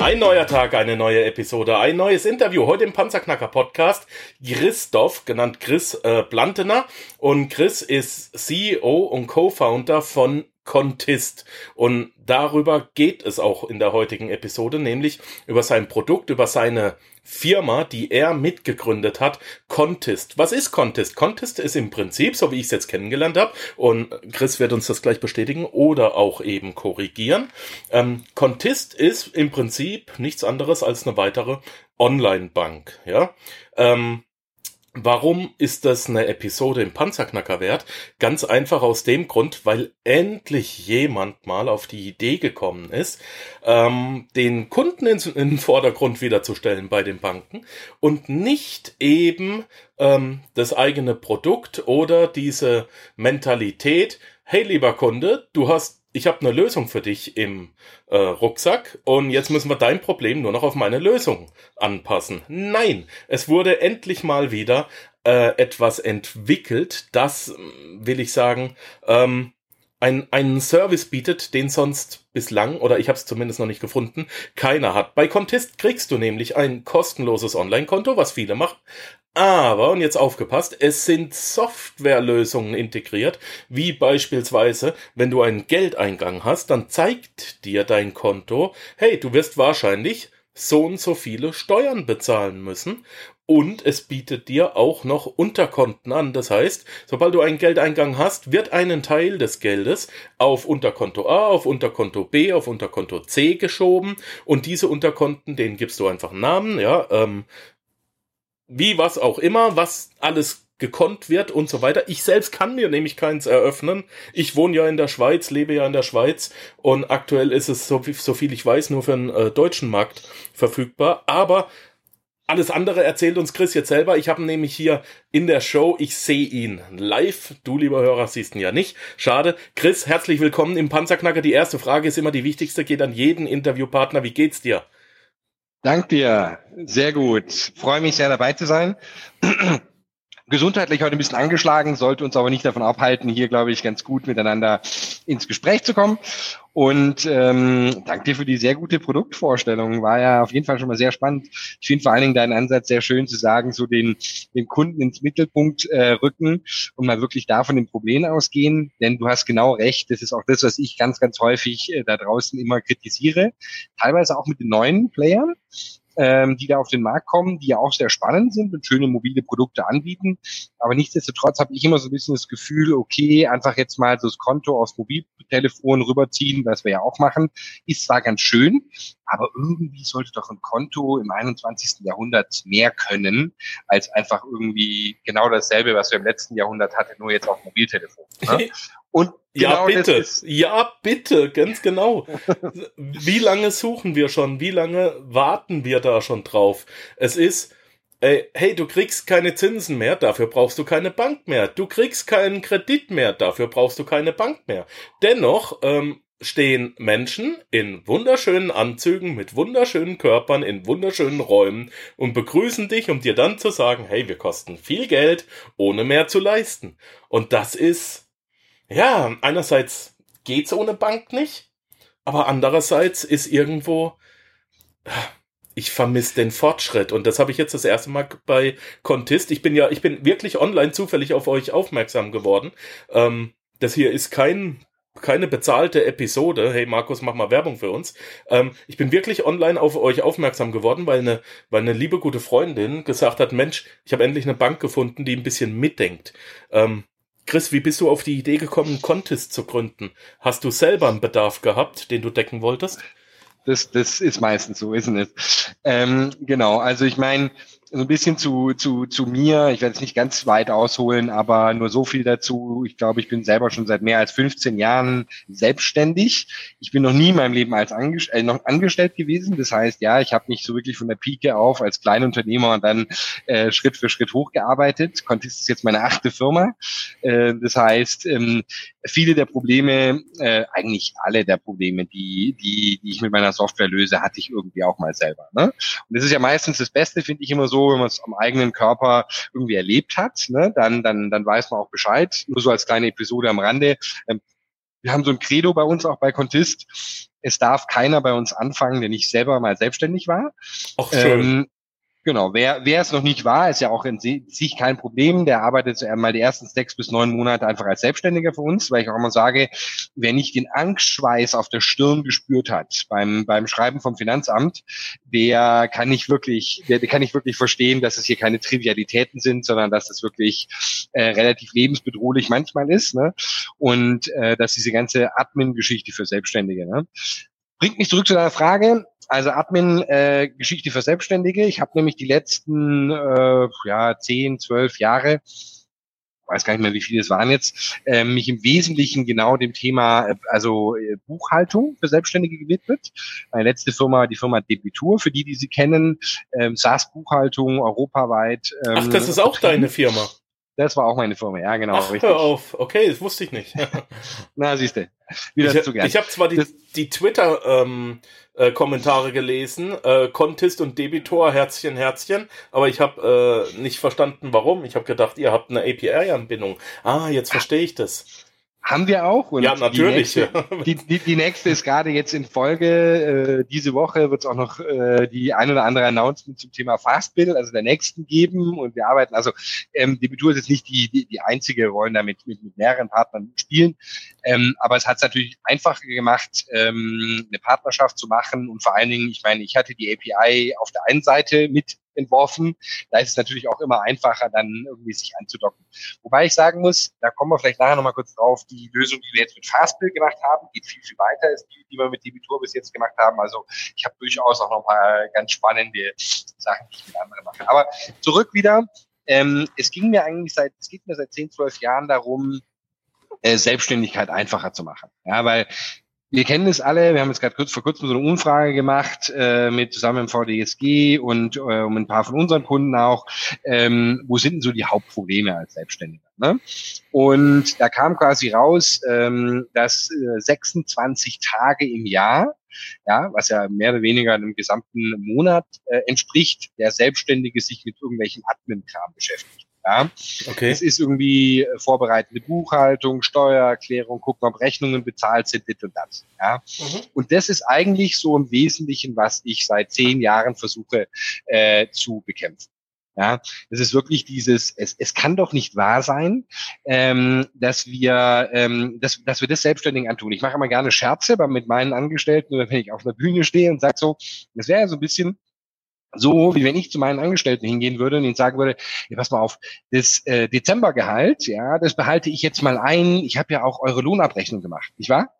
Ein neuer Tag, eine neue Episode, ein neues Interview. Heute im Panzerknacker Podcast. Christoph, genannt Chris äh, Plantener. Und Chris ist CEO und Co-Founder von Contist. Und darüber geht es auch in der heutigen Episode, nämlich über sein Produkt, über seine Firma, die er mitgegründet hat, Contist. Was ist Contist? Contist ist im Prinzip, so wie ich es jetzt kennengelernt habe, und Chris wird uns das gleich bestätigen oder auch eben korrigieren. Ähm, Contist ist im Prinzip nichts anderes als eine weitere Online-Bank. Ja. Ähm, Warum ist das eine Episode im Panzerknacker wert? Ganz einfach aus dem Grund, weil endlich jemand mal auf die Idee gekommen ist, ähm, den Kunden in, in den Vordergrund wiederzustellen bei den Banken und nicht eben ähm, das eigene Produkt oder diese Mentalität, hey lieber Kunde, du hast ich habe eine Lösung für dich im äh, Rucksack und jetzt müssen wir dein Problem nur noch auf meine Lösung anpassen. Nein, es wurde endlich mal wieder äh, etwas entwickelt, das, will ich sagen, ähm, ein, einen Service bietet, den sonst bislang, oder ich habe es zumindest noch nicht gefunden, keiner hat. Bei Contest kriegst du nämlich ein kostenloses Online-Konto, was viele machen, aber, und jetzt aufgepasst, es sind Softwarelösungen integriert, wie beispielsweise, wenn du einen Geldeingang hast, dann zeigt dir dein Konto, hey, du wirst wahrscheinlich so und so viele Steuern bezahlen müssen und es bietet dir auch noch Unterkonten an. Das heißt, sobald du einen Geldeingang hast, wird einen Teil des Geldes auf Unterkonto A, auf Unterkonto B, auf Unterkonto C geschoben und diese Unterkonten, denen gibst du einfach einen Namen, ja, ähm, wie was auch immer, was alles gekonnt wird und so weiter. Ich selbst kann mir nämlich keins eröffnen. Ich wohne ja in der Schweiz, lebe ja in der Schweiz und aktuell ist es, so, so viel ich weiß, nur für den äh, deutschen Markt verfügbar. Aber alles andere erzählt uns Chris jetzt selber. Ich habe nämlich hier in der Show, ich sehe ihn live. Du, lieber Hörer, siehst ihn ja nicht. Schade. Chris, herzlich willkommen im Panzerknacker. Die erste Frage ist immer die wichtigste, geht an jeden Interviewpartner. Wie geht's dir? Dank dir. Sehr gut. Freue mich sehr dabei zu sein. Gesundheitlich heute ein bisschen angeschlagen, sollte uns aber nicht davon abhalten, hier, glaube ich, ganz gut miteinander ins Gespräch zu kommen. Und ähm, danke dir für die sehr gute Produktvorstellung. War ja auf jeden Fall schon mal sehr spannend. Ich finde vor allen Dingen deinen Ansatz sehr schön zu sagen, so den, den Kunden ins Mittelpunkt äh, rücken und mal wirklich da von dem Problem ausgehen. Denn du hast genau recht, das ist auch das, was ich ganz, ganz häufig äh, da draußen immer kritisiere. Teilweise auch mit den neuen Playern ähm, die da auf den Markt kommen, die ja auch sehr spannend sind und schöne mobile Produkte anbieten. Aber nichtsdestotrotz habe ich immer so ein bisschen das Gefühl, okay, einfach jetzt mal so das Konto aufs Mobiltelefon rüberziehen, was wir ja auch machen, ist zwar ganz schön, aber irgendwie sollte doch ein Konto im 21. Jahrhundert mehr können, als einfach irgendwie genau dasselbe, was wir im letzten Jahrhundert hatten, nur jetzt auf Mobiltelefon. Ne? Und ja, genau bitte. Ja, bitte, ganz genau. Wie lange suchen wir schon? Wie lange warten wir da schon drauf? Es ist, ey, hey, du kriegst keine Zinsen mehr, dafür brauchst du keine Bank mehr. Du kriegst keinen Kredit mehr, dafür brauchst du keine Bank mehr. Dennoch ähm, stehen Menschen in wunderschönen Anzügen mit wunderschönen Körpern in wunderschönen Räumen und begrüßen dich, um dir dann zu sagen, hey, wir kosten viel Geld, ohne mehr zu leisten. Und das ist ja, einerseits geht's ohne Bank nicht, aber andererseits ist irgendwo, ich vermisse den Fortschritt und das habe ich jetzt das erste Mal bei Contist. Ich bin ja, ich bin wirklich online zufällig auf euch aufmerksam geworden. Ähm, das hier ist kein keine bezahlte Episode. Hey Markus, mach mal Werbung für uns. Ähm, ich bin wirklich online auf euch aufmerksam geworden, weil eine, weil eine liebe gute Freundin gesagt hat, Mensch, ich habe endlich eine Bank gefunden, die ein bisschen mitdenkt. Ähm, Chris, wie bist du auf die Idee gekommen, Contest zu gründen? Hast du selber einen Bedarf gehabt, den du decken wolltest? Das, das ist meistens so, isn't it? Ähm, genau, also ich meine, so ein bisschen zu, zu, zu mir. Ich werde es nicht ganz weit ausholen, aber nur so viel dazu. Ich glaube, ich bin selber schon seit mehr als 15 Jahren selbstständig. Ich bin noch nie in meinem Leben als Angest äh, noch angestellt gewesen. Das heißt, ja, ich habe mich so wirklich von der Pike auf als Kleinunternehmer und dann äh, Schritt für Schritt hochgearbeitet. Contist ist jetzt meine achte Firma. Äh, das heißt, ähm, viele der Probleme, äh, eigentlich alle der Probleme, die, die, die ich mit meiner Software löse, hatte ich irgendwie auch mal selber. Ne? Und das ist ja meistens das Beste, finde ich immer so, wenn man es am eigenen Körper irgendwie erlebt hat, ne? dann, dann, dann weiß man auch Bescheid. Nur so als kleine Episode am Rande. Ähm, wir haben so ein Credo bei uns auch bei Contist. Es darf keiner bei uns anfangen, der nicht selber mal selbstständig war. Ach, schön. Ähm, Genau, wer, wer es noch nicht war, ist ja auch in sich kein Problem. Der arbeitet mal die ersten sechs bis neun Monate einfach als Selbstständiger für uns, weil ich auch immer sage, wer nicht den Angstschweiß auf der Stirn gespürt hat beim, beim Schreiben vom Finanzamt, der kann nicht wirklich, der, der kann nicht wirklich verstehen, dass es hier keine Trivialitäten sind, sondern dass es wirklich äh, relativ lebensbedrohlich manchmal ist. Ne? Und äh, dass diese ganze Admin-Geschichte für Selbstständige. Ne? Bringt mich zurück zu deiner Frage. Also Admin äh, Geschichte für Selbstständige. Ich habe nämlich die letzten äh, ja zehn, zwölf Jahre weiß gar nicht mehr, wie viele es waren jetzt, äh, mich im Wesentlichen genau dem Thema, äh, also äh, Buchhaltung für Selbstständige gewidmet. Meine letzte Firma, die Firma Debitur, für die, die sie kennen, ähm, SaaS-Buchhaltung europaweit. Ähm, Ach, das ist auch deine Firma. Das war auch meine Firma, ja, genau. Ach, richtig. hör auf. Okay, das wusste ich nicht. Na, siehst du. Wieder ich, zu gern. Ich habe zwar die, die Twitter-Kommentare ähm, äh, gelesen, äh, Contest und Debitor, Herzchen, Herzchen, aber ich habe äh, nicht verstanden, warum. Ich habe gedacht, ihr habt eine API-Anbindung. Ah, jetzt verstehe ich das. Haben wir auch. Und ja, natürlich. Die nächste, die, die, die nächste ist gerade jetzt in Folge. Äh, diese Woche wird es auch noch äh, die ein oder andere Announcement zum Thema Fastbill, also der nächsten geben. Und wir arbeiten, also ähm, Debitur ist jetzt nicht die, die, die einzige, wollen damit mit, mit mehreren Partnern spielen. Ähm, aber es hat es natürlich einfacher gemacht, ähm, eine Partnerschaft zu machen. Und vor allen Dingen, ich meine, ich hatte die API auf der einen Seite mit entworfen. Da ist es natürlich auch immer einfacher, dann irgendwie sich anzudocken. Wobei ich sagen muss, da kommen wir vielleicht nachher nochmal kurz drauf, die Lösung, die wir jetzt mit Fastbill gemacht haben, geht viel, viel weiter als die, die wir mit Debitur bis jetzt gemacht haben. Also ich habe durchaus auch noch ein paar ganz spannende Sachen, die ich mit anderen mache. Aber zurück wieder. Ähm, es ging mir eigentlich seit, es geht mir seit 10, 12 Jahren darum, äh, Selbstständigkeit einfacher zu machen. Ja, weil wir kennen es alle, wir haben jetzt gerade kurz vor kurzem so eine Umfrage gemacht äh, mit zusammen im VDSG und äh, um ein paar von unseren Kunden auch, ähm, wo sind denn so die Hauptprobleme als Selbstständiger? Ne? Und da kam quasi raus, ähm, dass äh, 26 Tage im Jahr, ja, was ja mehr oder weniger einem gesamten Monat äh, entspricht, der Selbstständige sich mit irgendwelchen Admin-Kram beschäftigt. Ja? Okay. Es ist irgendwie äh, vorbereitende Buchhaltung, Steuererklärung, gucken, ob Rechnungen bezahlt sind, dit und das. Ja? Mhm. Und das ist eigentlich so im Wesentlichen, was ich seit zehn Jahren versuche äh, zu bekämpfen. Ja, das ist wirklich dieses, es, es kann doch nicht wahr sein, ähm, dass wir, ähm, dass, dass wir das Selbstständigen antun. Ich mache immer gerne Scherze mit meinen Angestellten wenn ich auf einer Bühne stehe und sage so, das wäre ja so ein bisschen, so, wie wenn ich zu meinen Angestellten hingehen würde und ihnen sagen würde, ja, pass mal auf, das äh, Dezembergehalt, ja, das behalte ich jetzt mal ein. Ich habe ja auch eure Lohnabrechnung gemacht, nicht wahr?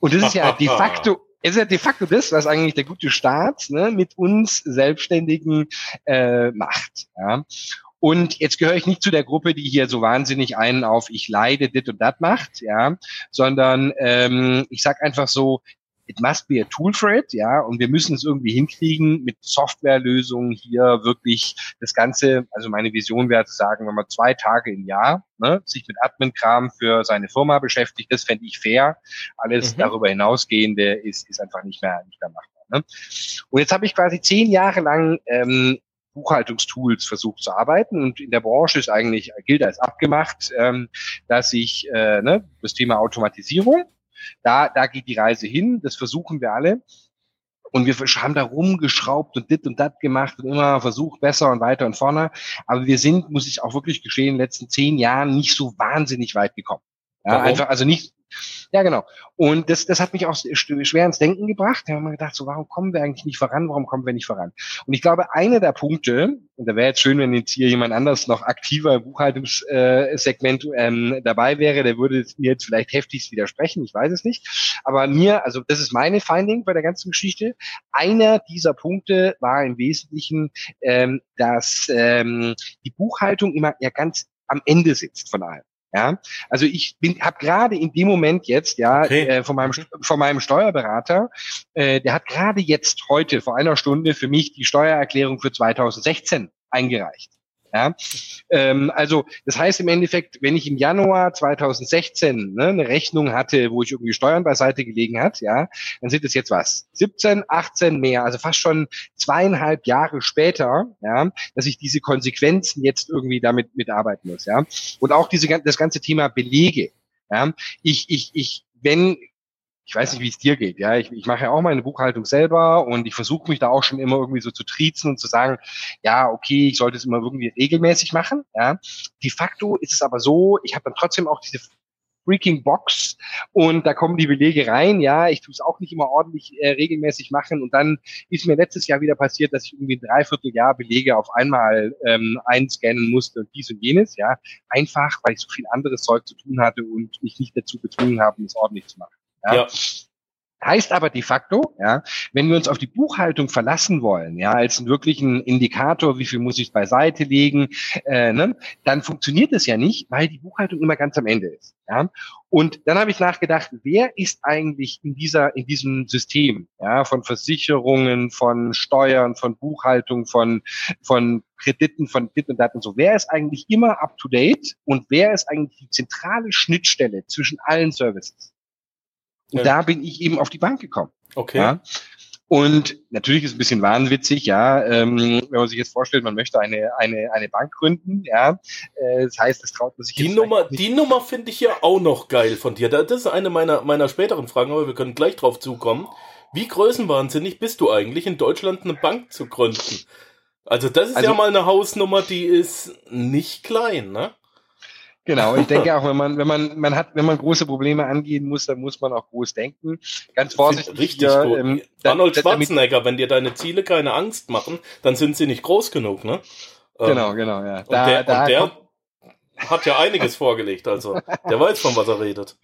Und das ist ja de facto, es ist ja de facto das, was eigentlich der gute Staat ne, mit uns Selbstständigen äh, macht. Ja. Und jetzt gehöre ich nicht zu der Gruppe, die hier so wahnsinnig einen auf ich leide, dit und dat macht, ja, sondern ähm, ich sag einfach so, it must be a tool for it, ja, und wir müssen es irgendwie hinkriegen, mit Softwarelösungen hier wirklich das Ganze, also meine Vision wäre zu sagen, wenn man zwei Tage im Jahr ne, sich mit Admin-Kram für seine Firma beschäftigt, das fände ich fair. Alles mhm. darüber hinausgehende ist, ist einfach nicht mehr, nicht mehr machbar. Ne? Und jetzt habe ich quasi zehn Jahre lang ähm, Buchhaltungstools versucht zu arbeiten und in der Branche ist eigentlich gilt als abgemacht, ähm, dass ich äh, ne, das Thema Automatisierung da, da geht die Reise hin, das versuchen wir alle. Und wir haben da rumgeschraubt und dit und dat gemacht und immer versucht besser und weiter und vorne. Aber wir sind, muss ich auch wirklich geschehen, in den letzten zehn Jahren nicht so wahnsinnig weit gekommen. Ja, einfach, also nicht, ja, genau. Und das, das hat mich auch schwer ins Denken gebracht. Da haben wir gedacht, so, warum kommen wir eigentlich nicht voran? Warum kommen wir nicht voran? Und ich glaube, einer der Punkte, und da wäre jetzt schön, wenn jetzt hier jemand anders noch aktiver im Buchhaltungssegment ähm, dabei wäre, der würde mir jetzt vielleicht heftigst widersprechen, ich weiß es nicht. Aber mir, also das ist meine Finding bei der ganzen Geschichte. Einer dieser Punkte war im Wesentlichen, ähm, dass ähm, die Buchhaltung immer ja ganz am Ende sitzt von allem. Ja, also ich bin, habe gerade in dem Moment jetzt, ja, okay. äh, von meinem von meinem Steuerberater, äh, der hat gerade jetzt heute vor einer Stunde für mich die Steuererklärung für 2016 eingereicht. Ja? Ähm, also das heißt im Endeffekt, wenn ich im Januar 2016 ne, eine Rechnung hatte, wo ich irgendwie Steuern beiseite gelegen hat, ja, dann sind es jetzt was 17, 18 mehr, also fast schon zweieinhalb Jahre später, ja, dass ich diese Konsequenzen jetzt irgendwie damit mitarbeiten muss, ja. Und auch diese das ganze Thema Belege. Ja, ich, ich, ich, wenn ich weiß nicht, wie es dir geht. Ja, ich, ich mache ja auch meine Buchhaltung selber und ich versuche mich da auch schon immer irgendwie so zu triezen und zu sagen, ja, okay, ich sollte es immer irgendwie regelmäßig machen. Ja, de facto ist es aber so, ich habe dann trotzdem auch diese freaking Box und da kommen die Belege rein. Ja, ich tue es auch nicht immer ordentlich äh, regelmäßig machen und dann ist mir letztes Jahr wieder passiert, dass ich irgendwie ein Dreivierteljahr Belege auf einmal ähm, einscannen musste und dies und jenes. Ja, einfach, weil ich so viel anderes Zeug zu tun hatte und mich nicht dazu gezwungen habe, es ordentlich zu machen. Ja. ja. Heißt aber de facto, ja, wenn wir uns auf die Buchhaltung verlassen wollen, ja, als einen wirklichen Indikator, wie viel muss ich beiseite legen, äh, ne, dann funktioniert es ja nicht, weil die Buchhaltung immer ganz am Ende ist. Ja. Und dann habe ich nachgedacht, wer ist eigentlich in dieser, in diesem System, ja, von Versicherungen, von Steuern, von Buchhaltung, von, von Krediten, von dit und dat und so, wer ist eigentlich immer up to date und wer ist eigentlich die zentrale Schnittstelle zwischen allen Services? Und ja. da bin ich eben auf die Bank gekommen. Okay. Ja? Und natürlich ist es ein bisschen wahnwitzig, ja, ähm, wenn man sich jetzt vorstellt, man möchte eine, eine, eine Bank gründen, ja. Äh, das heißt, das traut man sich Die Nummer, nicht. die Nummer finde ich ja auch noch geil von dir. Das ist eine meiner, meiner späteren Fragen, aber wir können gleich drauf zukommen. Wie größenwahnsinnig bist du eigentlich, in Deutschland eine Bank zu gründen? Also, das ist also, ja mal eine Hausnummer, die ist nicht klein, ne? Genau, ich denke auch, wenn man, wenn man, man hat, wenn man große Probleme angehen muss, dann muss man auch groß denken. Ganz vorsichtig. Richtig hier, gut. Ähm, Arnold Schwarzenegger, wenn dir deine Ziele keine Angst machen, dann sind sie nicht groß genug, ne? Genau, ähm, genau, ja. Da, und der, da und der hat ja einiges vorgelegt, also der weiß von was er redet.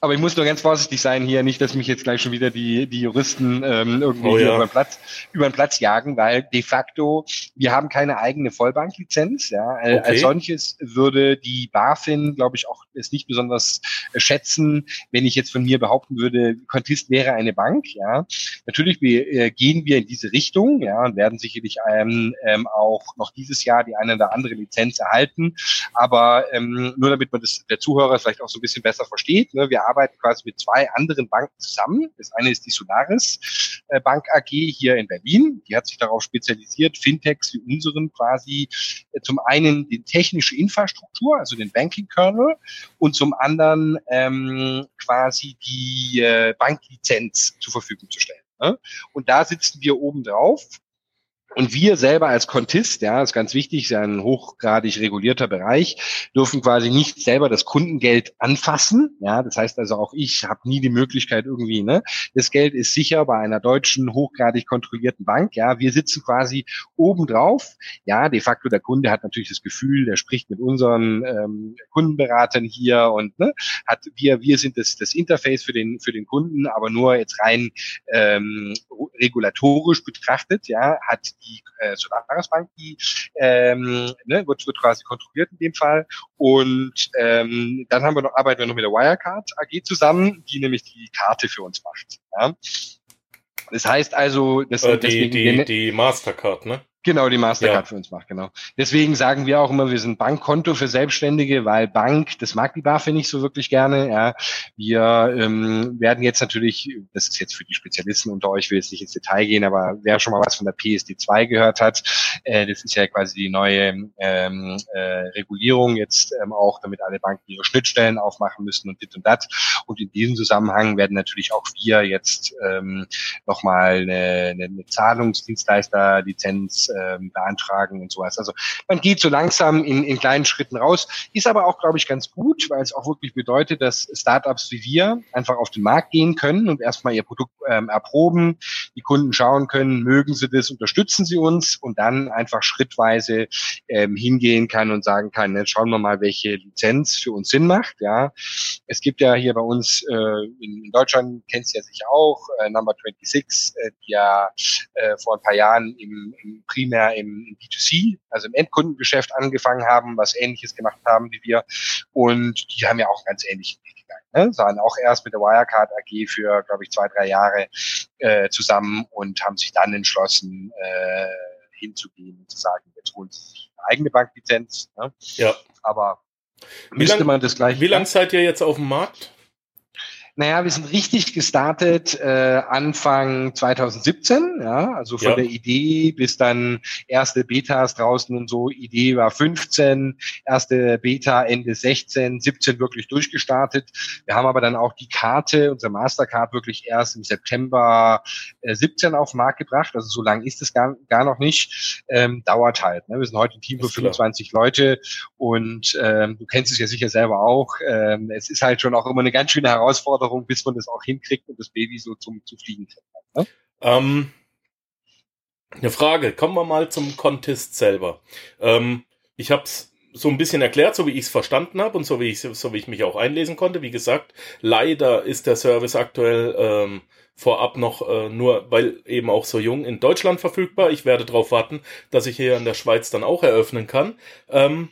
Aber ich muss nur ganz vorsichtig sein hier, nicht, dass mich jetzt gleich schon wieder die, die Juristen ähm, irgendwie oh, ja. über, den Platz, über den Platz jagen, weil de facto, wir haben keine eigene Vollbanklizenz. Ja. Okay. Als solches würde die BaFin, glaube ich, auch es nicht besonders äh, schätzen, wenn ich jetzt von mir behaupten würde, Contist wäre eine Bank. Ja. Natürlich wir, äh, gehen wir in diese Richtung ja, und werden sicherlich ähm, ähm, auch noch dieses Jahr die eine oder andere Lizenz erhalten. Aber ähm, nur damit man das der Zuhörer vielleicht auch so ein bisschen besser versteht, ne, wir arbeiten quasi mit zwei anderen Banken zusammen. Das eine ist die Solaris äh, Bank AG hier in Berlin. Die hat sich darauf spezialisiert, Fintechs wie unseren quasi äh, zum einen die technische Infrastruktur, also den Banking Kernel, und zum anderen ähm, quasi die äh, Banklizenz zur Verfügung zu stellen. Ne? Und da sitzen wir oben drauf und wir selber als Kontist, ja, ist ganz wichtig, ist ja ein hochgradig regulierter Bereich, dürfen quasi nicht selber das Kundengeld anfassen. Ja, das heißt also auch ich habe nie die Möglichkeit irgendwie, ne, das Geld ist sicher bei einer deutschen hochgradig kontrollierten Bank. Ja, wir sitzen quasi oben drauf. Ja, de facto der Kunde hat natürlich das Gefühl, der spricht mit unseren ähm, Kundenberatern hier und ne, hat wir wir sind das das Interface für den für den Kunden, aber nur jetzt rein ähm, regulatorisch betrachtet, ja, hat äh, Solaris Bank, die ähm, ne, wird, wird quasi kontrolliert in dem Fall. Und ähm, dann haben wir noch, arbeiten wir noch mit der Wirecard AG zusammen, die nämlich die Karte für uns macht. Ja. Das heißt also, das äh, die, die, die Mastercard, ne? Genau, die Mastercard ja. für uns macht, genau. Deswegen sagen wir auch immer, wir sind Bankkonto für Selbstständige, weil Bank, das mag die BaFin nicht so wirklich gerne. Ja. Wir ähm, werden jetzt natürlich, das ist jetzt für die Spezialisten unter euch, will jetzt nicht ins Detail gehen, aber wer schon mal was von der PSD2 gehört hat, äh, das ist ja quasi die neue ähm, äh, Regulierung jetzt ähm, auch, damit alle Banken ihre Schnittstellen aufmachen müssen und dit und dat. Und in diesem Zusammenhang werden natürlich auch wir jetzt ähm, nochmal eine, eine Zahlungsdienstleisterlizenz ähm, beantragen und sowas. Also man geht so langsam in, in kleinen Schritten raus, ist aber auch, glaube ich, ganz gut, weil es auch wirklich bedeutet, dass Startups wie wir einfach auf den Markt gehen können und erstmal ihr Produkt ähm, erproben, die Kunden schauen können, mögen sie das, unterstützen sie uns und dann einfach schrittweise ähm, hingehen kann und sagen kann, jetzt schauen wir mal, welche Lizenz für uns Sinn macht. Ja, es gibt ja hier bei uns äh, in, in Deutschland, kennst ja sicher auch, äh, Number 26, äh, die ja äh, vor ein paar Jahren im, im primär im, im B2C, also im Endkundengeschäft angefangen haben, was ähnliches gemacht haben wie wir. Und die haben ja auch ganz ähnliche Weg gegangen. Ne? Sahen auch erst mit der Wirecard AG für, glaube ich, zwei, drei Jahre äh, zusammen und haben sich dann entschlossen, äh, hinzugehen und zu sagen, jetzt holen sie sich eine eigene Banklizenz. Ne? Ja. Aber Wie müsste lang- man das gleich. Wie lange seid ihr jetzt auf dem Markt? Naja, wir sind richtig gestartet äh, Anfang 2017, ja, also von Ja. der Idee bis dann erste Betas draußen und so. Idee war 15, erste Beta Ende 16, 17 wirklich durchgestartet. Wir haben aber dann auch die Karte, unser Mastercard wirklich erst im September äh, 17 auf den Markt gebracht. Also so lange ist es gar, gar noch nicht. Ähm, dauert halt. Ne? Wir sind heute ein Team von Ist klar. 25 Leute und ähm, du kennst es ja sicher selber auch. Ähm, es ist halt schon auch immer eine ganz schöne Herausforderung, bis man das auch hinkriegt und das Baby so zum zu fliegen kriegt. Ähm, eine Frage, kommen wir mal zum Contest selber. Ähm, ich habe es so ein bisschen erklärt, so wie ich es verstanden habe und so wie ich so wie ich mich auch einlesen konnte. Wie gesagt, leider ist der Service aktuell ähm, vorab noch äh, nur, weil eben auch so jung in Deutschland verfügbar. Ich werde darauf warten, dass ich hier in der Schweiz dann auch eröffnen kann. Ähm,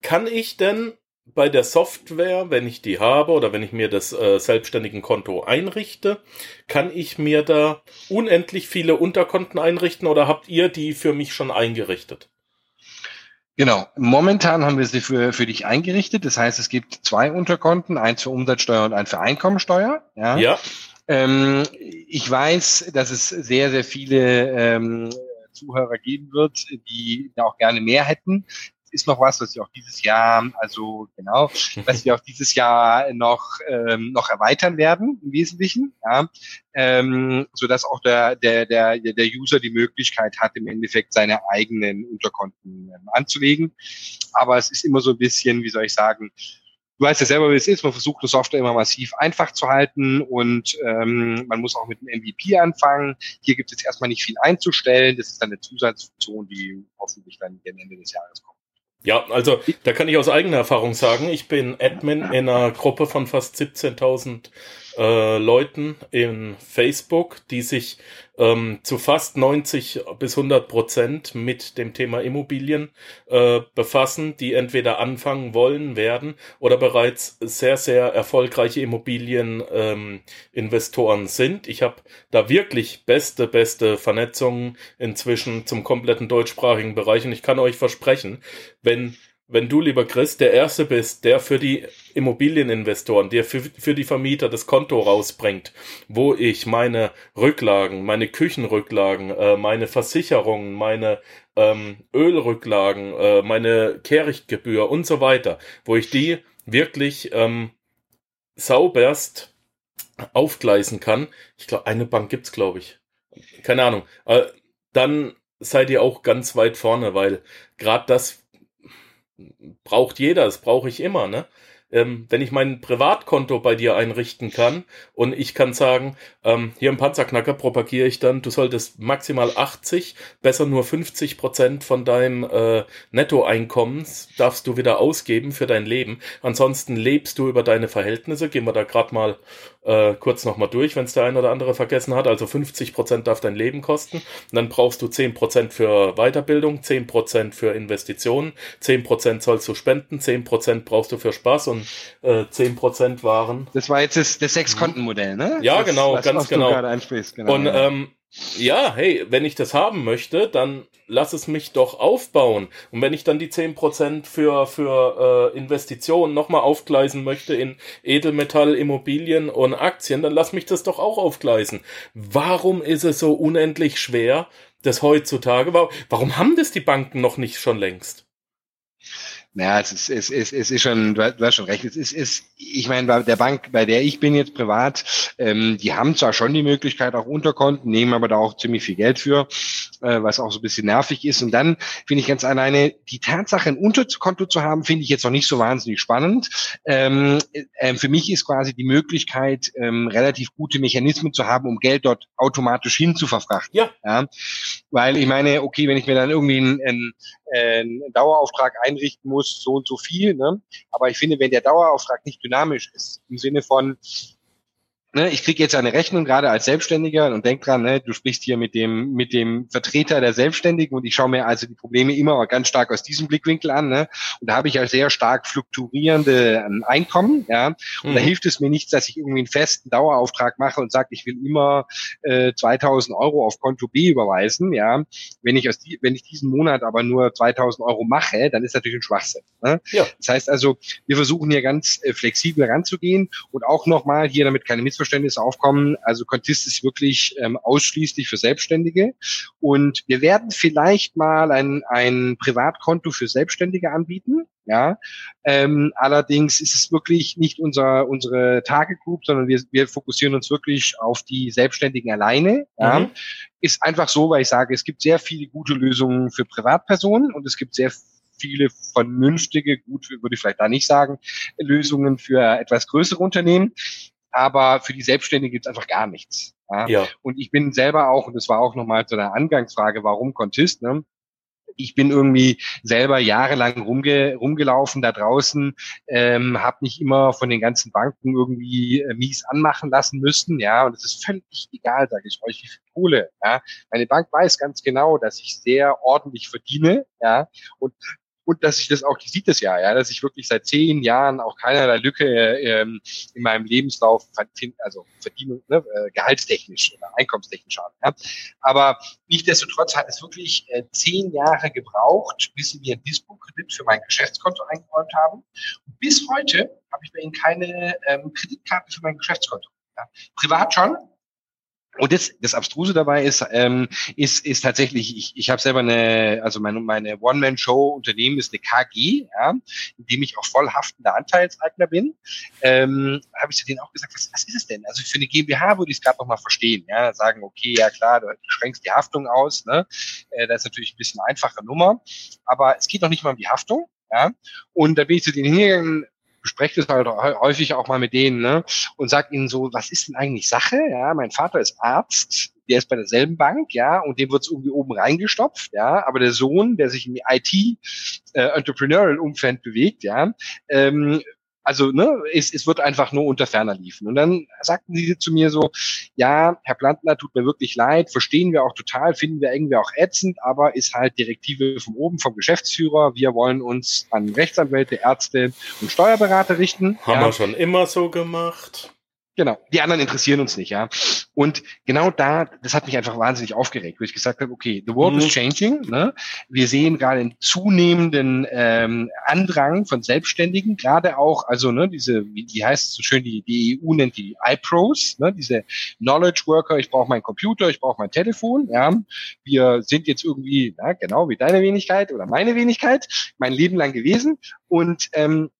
kann ich denn bei der Software, wenn ich die habe oder wenn ich mir das äh, selbstständigen Konto einrichte, kann ich mir da unendlich viele Unterkonten einrichten oder habt ihr die für mich schon eingerichtet? Genau. Momentan haben wir sie für, für dich eingerichtet. Das heißt, es gibt zwei Unterkonten, eins für Umsatzsteuer und eins für Einkommensteuer. Ja. Ja, Ähm, ich weiß, dass es sehr, sehr viele ähm, Zuhörer geben wird, die auch gerne mehr hätten. Ist noch was, was wir auch dieses Jahr, also genau, was wir auch dieses Jahr noch ähm, noch erweitern werden im Wesentlichen, ja, ähm, so dass auch der der der der User die Möglichkeit hat, im Endeffekt seine eigenen Unterkonten ähm, anzulegen. Aber es ist immer so ein bisschen, wie soll ich sagen, du weißt ja selber, wie es ist. Man versucht eine Software immer massiv einfach zu halten und ähm, man muss auch mit einem MVP anfangen. Hier gibt es jetzt erstmal nicht viel einzustellen. Das ist dann eine Zusatzfunktion, die hoffentlich dann gegen Ende des Jahres kommt. Ja, also da kann ich aus eigener Erfahrung sagen, ich bin Admin in einer Gruppe von fast 17.000 äh, Leuten in Facebook, die sich ähm, zu fast 90 bis 100 Prozent mit dem Thema Immobilien äh, befassen, die entweder anfangen wollen, werden oder bereits sehr, sehr erfolgreiche Immobilieninvestoren ähm, sind. Ich habe da wirklich beste, beste Vernetzungen inzwischen zum kompletten deutschsprachigen Bereich und ich kann euch versprechen, wenn wenn du, lieber Chris, der Erste bist, der für die Immobilieninvestoren, der für, für die Vermieter das Konto rausbringt, wo ich meine Rücklagen, meine Küchenrücklagen, äh, meine Versicherungen, meine ähm, Ölrücklagen, äh, meine Kehrichtgebühr und so weiter, wo ich die wirklich ähm, sauberst aufgleisen kann. Ich glaube, eine Bank gibt's, glaube ich. Keine Ahnung. Äh, dann seid ihr auch ganz weit vorne, weil gerade das braucht jeder, das brauche ich immer, ne? Ähm, wenn ich mein Privatkonto bei dir einrichten kann und ich kann sagen, ähm, hier im Panzerknacker propagiere ich dann, du solltest maximal 80, besser nur 50 Prozent von deinem äh, Nettoeinkommens darfst du wieder ausgeben für dein Leben. Ansonsten lebst du über deine Verhältnisse. Gehen wir da gerade mal äh, kurz nochmal durch, wenn es der ein oder andere vergessen hat. Also 50 Prozent darf dein Leben kosten. Und dann brauchst du 10 Prozent für Weiterbildung, 10 Prozent für Investitionen, 10 Prozent sollst du spenden, 10 Prozent brauchst du für Spaß und äh, 10 Prozent waren Das war jetzt das, das Sechs-Konten-Modell, ne? Ja, das, genau, ganz was genau. Gerade ansprichst, genau. Und ja. ähm, ja, hey, wenn ich das haben möchte, dann lass es mich doch aufbauen. Und wenn ich dann die 10% für, für äh, Investitionen nochmal aufgleisen möchte in Edelmetall, Immobilien und Aktien, dann lass mich das doch auch aufgleisen. Warum ist es so unendlich schwer, das heutzutage? Warum haben das die Banken noch nicht schon längst? Ja, es ist, es ist, es ist schon, du hast schon recht. Es ist, ist ich meine, bei der Bank, bei der ich bin jetzt privat, ähm, die haben zwar schon die Möglichkeit auch Unterkonten, nehmen aber da auch ziemlich viel Geld für, äh, was auch so ein bisschen nervig ist. Und dann finde ich ganz alleine, die Tatsache, ein Unterkonto zu haben, finde ich jetzt noch nicht so wahnsinnig spannend. Ähm, äh, für mich ist quasi die Möglichkeit, ähm, relativ gute Mechanismen zu haben, um Geld dort automatisch hin zu verfrachten. Ja. ja. Weil ich meine, okay, wenn ich mir dann irgendwie einen, einen, einen Dauerauftrag einrichten muss, muss so und so viel. Ne? Aber ich finde, wenn der Dauerauftrag nicht dynamisch ist, im Sinne von, ne, ich kriege jetzt eine Rechnung gerade als Selbstständiger und denk dran, ne, du sprichst hier mit dem mit dem Vertreter der Selbstständigen und ich schaue mir also die Probleme immer ganz stark aus diesem Blickwinkel an, ne? Und da habe ich ja sehr stark fluktuierende ähm, Einkommen, ja. Und mhm. da hilft es mir nichts, dass ich irgendwie einen festen Dauerauftrag mache und sage, ich will immer äh, 2000 Euro auf Konto B überweisen, ja. Wenn ich aus die, wenn ich diesen Monat aber nur 2000 Euro mache, dann ist natürlich ein Schwachsinn. Ne? Ja. Das heißt also, wir versuchen hier ganz äh, flexibel ranzugehen und auch nochmal hier, damit keine Missverständnisse Missverständnisse aufkommen. Also Contist ist wirklich ähm, ausschließlich für Selbstständige. Und wir werden vielleicht mal ein, ein Privatkonto für Selbstständige anbieten. Ja, ähm, allerdings ist es wirklich nicht unser unsere Target Group, sondern wir, wir fokussieren uns wirklich auf die Selbstständigen alleine. Ja. Mhm. Ist einfach so, weil ich sage, es gibt sehr viele gute Lösungen für Privatpersonen und es gibt sehr viele vernünftige, gut würde ich vielleicht da nicht sagen, Lösungen für etwas größere Unternehmen aber für die Selbstständigen gibt es einfach gar nichts. Ja? ja? Und ich bin selber auch, und das war auch nochmal zu der Angangsfrage, warum Contist, ne? ich bin irgendwie selber jahrelang rumge rumgelaufen da draußen, ähm, habe mich immer von den ganzen Banken irgendwie äh, mies anmachen lassen müssen, ja, und es ist völlig egal, sage ich euch, wie viel Kohle, ja. Meine Bank weiß ganz genau, dass ich sehr ordentlich verdiene, ja, und und dass ich das auch, die sieht das ja, ja, dass ich wirklich seit zehn Jahren auch keinerlei Lücke ähm, in meinem Lebenslauf verdiene, also verdiene, ne, äh, gehaltstechnisch oder einkommenstechnisch habe. Ja. Aber nichtsdestotrotz hat es wirklich äh, zehn Jahre gebraucht, bis sie mir einen Dispo-Kredit für mein Geschäftskonto eingeräumt haben. Und bis heute habe ich bei ihnen keine ähm, Kreditkarte für mein Geschäftskonto. Ja. Privat schon, und das, das Abstruse dabei ist, ähm, ist, ist tatsächlich, ich, ich habe selber eine, also meine, meine One-Man-Show-Unternehmen ist eine KG, ja, in dem ich auch voll haftender Anteilseigner bin. Ähm, habe ich zu denen auch gesagt, was, was ist es denn? Also für eine GmbH würde ich es gerade noch verstehen, ja, sagen, okay, ja klar, du schränkst die Haftung aus, ne? Äh, das ist natürlich ein bisschen einfache Nummer, aber es geht noch nicht mal um die Haftung. Ja, und da bin ich zu denen hingegangen, bespreche das halt häufig auch mal mit denen ne? und sage ihnen so, was ist denn eigentlich Sache? Ja, mein Vater ist Arzt, der ist bei derselben Bank, ja, und dem wird's irgendwie oben reingestopft, ja, aber der Sohn, der sich im IT äh, Entrepreneurial Umfeld bewegt, ja, ähm, also ne, es, es wird einfach nur unter ferner liefen. Und dann sagten sie zu mir so, ja, Herr Plantner, tut mir wirklich leid, verstehen wir auch total, finden wir irgendwie auch ätzend, aber ist halt Direktive von oben, vom Geschäftsführer. Wir wollen uns an Rechtsanwälte, Ärzte und Steuerberater richten. Haben ja. wir schon immer so gemacht. Genau, die anderen interessieren uns nicht, ja. Und genau da, das hat mich einfach wahnsinnig aufgeregt, wo ich gesagt habe, okay, the world mhm. is changing. Ne? Wir sehen gerade einen zunehmenden ähm, Andrang von Selbstständigen, gerade auch, also ne, diese, wie, wie heißt es so schön, die, die EU nennt die iPros, ne, diese Knowledge Worker, ich brauche meinen Computer, ich brauche mein Telefon, ja. Wir sind jetzt irgendwie, ja, genau wie deine Wenigkeit oder meine Wenigkeit, mein Leben lang gewesen. Und ähm,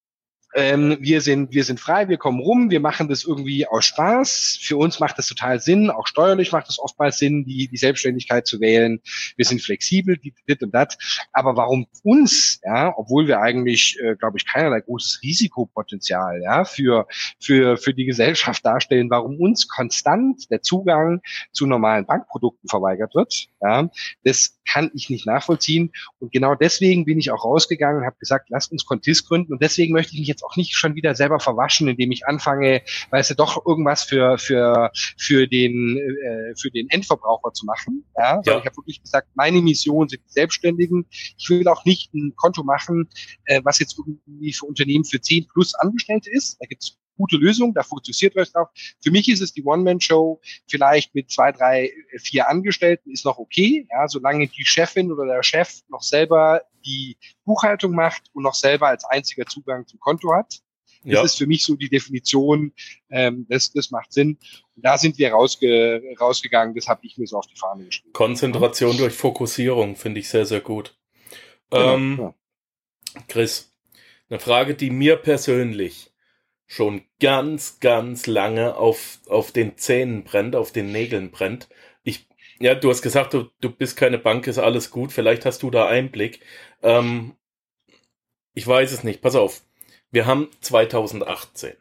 ähm, wir sind, wir sind frei, wir kommen rum, wir machen das irgendwie aus Spaß. Für uns macht das total Sinn, auch steuerlich macht es oftmals Sinn, die, die Selbstständigkeit zu wählen. Wir sind flexibel, dit und das. Aber warum uns, ja, obwohl wir eigentlich, äh, glaube ich, keinerlei großes Risikopotenzial, ja, für, für, für die Gesellschaft darstellen, warum uns konstant der Zugang zu normalen Bankprodukten verweigert wird, ja, das kann ich nicht nachvollziehen. Und genau deswegen bin ich auch rausgegangen und habe gesagt, lasst uns Contist gründen. Und deswegen möchte ich mich jetzt auch nicht schon wieder selber verwaschen, indem ich anfange, weißt du, doch irgendwas für für für den äh, für den Endverbraucher zu machen. Ja, ja. ich habe wirklich gesagt, meine Mission sind die Selbstständigen. Ich will auch nicht ein Konto machen, äh, was jetzt irgendwie für Unternehmen für 10 plus Angestellte ist. Da gibt's gute Lösung, da fokussiert euch drauf. Für mich ist es die One-Man-Show, vielleicht mit zwei, drei, vier Angestellten ist noch okay, ja, solange die Chefin oder der Chef noch selber die Buchhaltung macht und noch selber als einziger Zugang zum Konto hat. Das ja. ist für mich so die Definition, ähm, das, das macht Sinn. Und da sind wir rausge rausgegangen, das habe ich mir so auf die Fahne geschrieben. Konzentration durch Fokussierung finde ich sehr, sehr gut. Genau, ähm, ja. Chris, Eine Frage, die mir persönlich schon ganz, ganz lange auf, auf den Zähnen brennt, auf den Nägeln brennt. Ich, ja, du hast gesagt, du, du bist keine Bank, ist alles gut. Vielleicht hast du da Einblick. Ähm, ich weiß es nicht. Pass auf. Wir haben 2018.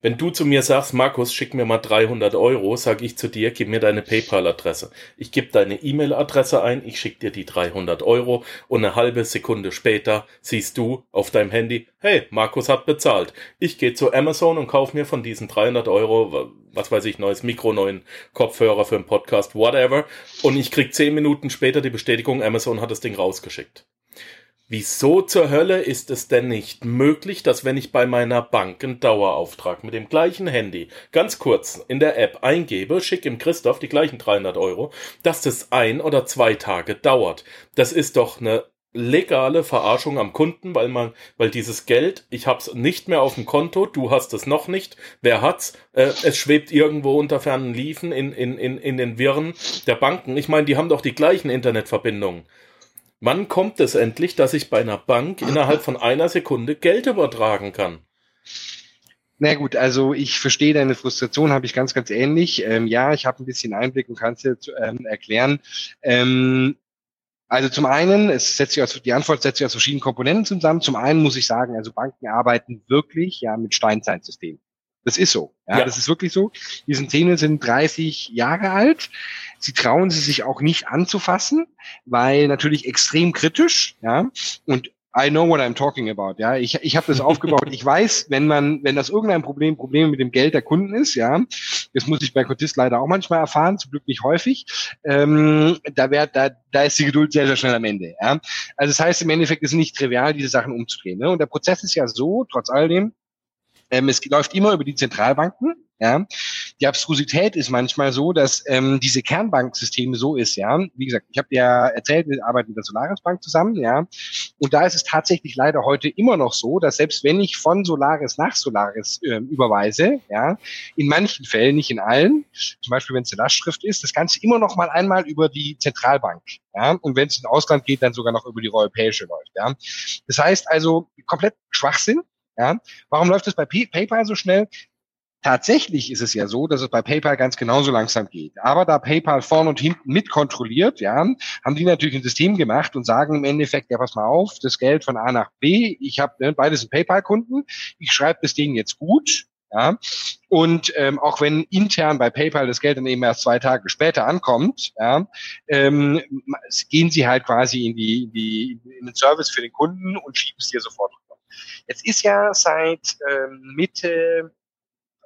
Wenn du zu mir sagst, Markus, schick mir mal 300 Euro, sag ich zu dir, gib mir deine PayPal-Adresse. Ich gebe deine E-Mail-Adresse ein, ich schick dir die 300 Euro und eine halbe Sekunde später siehst du auf deinem Handy, hey, Markus hat bezahlt. Ich gehe zu Amazon und kauf mir von diesen 300 Euro, was weiß ich, neues Mikro, neuen Kopfhörer für einen Podcast, whatever. Und ich krieg 10 Minuten später die Bestätigung, Amazon hat das Ding rausgeschickt. Wieso zur Hölle ist es denn nicht möglich, dass wenn ich bei meiner Bank einen Dauerauftrag mit dem gleichen Handy ganz kurz in der App eingebe, schicke im Christoph die gleichen 300 Euro, dass das ein oder zwei Tage dauert? Das ist doch eine legale Verarschung am Kunden, weil man, weil dieses Geld, ich hab's nicht mehr auf dem Konto, du hast es noch nicht, wer hat's? Äh, es schwebt irgendwo unter fernen Liefen in, in, in, in den Wirren der Banken. Ich meine, die haben doch die gleichen Internetverbindungen. Wann kommt es endlich, dass ich bei einer Bank innerhalb von einer Sekunde Geld übertragen kann? Na gut, also ich verstehe deine Frustration, habe ich ganz, ganz ähnlich. Ähm, ja, ich habe ein bisschen Einblick und kann es dir ähm, erklären. Ähm, also zum einen, es setzt sich aus, die Antwort setzt sich aus verschiedenen Komponenten zusammen. Zum einen muss ich sagen, also Banken arbeiten wirklich ja mit Steinzeitsystemen. Das ist so. Ja, ja, das ist wirklich so. Die Systeme sind 30 Jahre alt. Sie trauen sie sich auch nicht anzufassen, weil natürlich extrem kritisch, ja, und I know what I'm talking about. Ja, ich, ich habe das aufgebaut. Ich weiß, wenn man, wenn das irgendein Problem, Problem mit dem Geld der Kunden ist, ja, das muss ich bei Contist leider auch manchmal erfahren, zum Glück nicht häufig. Ähm, da, wär, da, da ist die Geduld sehr, sehr schnell am Ende. Ja, also das heißt im Endeffekt ist es nicht trivial, diese Sachen umzudrehen. Ne? Und der Prozess ist ja so, trotz alledem, ähm, es läuft immer über die Zentralbanken. Ja, die Abstrusität ist manchmal so, dass ähm, diese Kernbanksysteme so ist. Ja, wie gesagt, ich habe ja erzählt, wir arbeiten mit der Solaris Bank zusammen. Ja, und da ist es tatsächlich leider heute immer noch so, dass selbst wenn ich von Solaris nach Solaris äh, überweise, ja, in manchen Fällen, nicht in allen, zum Beispiel wenn es eine Lastschrift ist, das Ganze immer noch mal einmal über die Zentralbank. Ja, und wenn es in Ausland geht, dann sogar noch über die europäische läuft. Ja, das heißt also komplett Schwachsinn. Ja? Warum läuft es bei PayPal so schnell? Tatsächlich ist es ja so, dass es bei PayPal ganz genauso langsam geht. Aber da PayPal vorn und hinten mit kontrolliert, ja, haben die natürlich ein System gemacht und sagen im Endeffekt, ja, pass mal auf, das Geld von A nach B, ich habe ne, beides sind PayPal-Kunden, ich schreibe das Ding jetzt gut, ja, und ähm, auch wenn intern bei PayPal das Geld dann eben erst zwei Tage später ankommt, ja, ähm, gehen sie halt quasi in die, in die in den Service für den Kunden und schieben es dir sofort Jetzt ist ja seit ähm, Mitte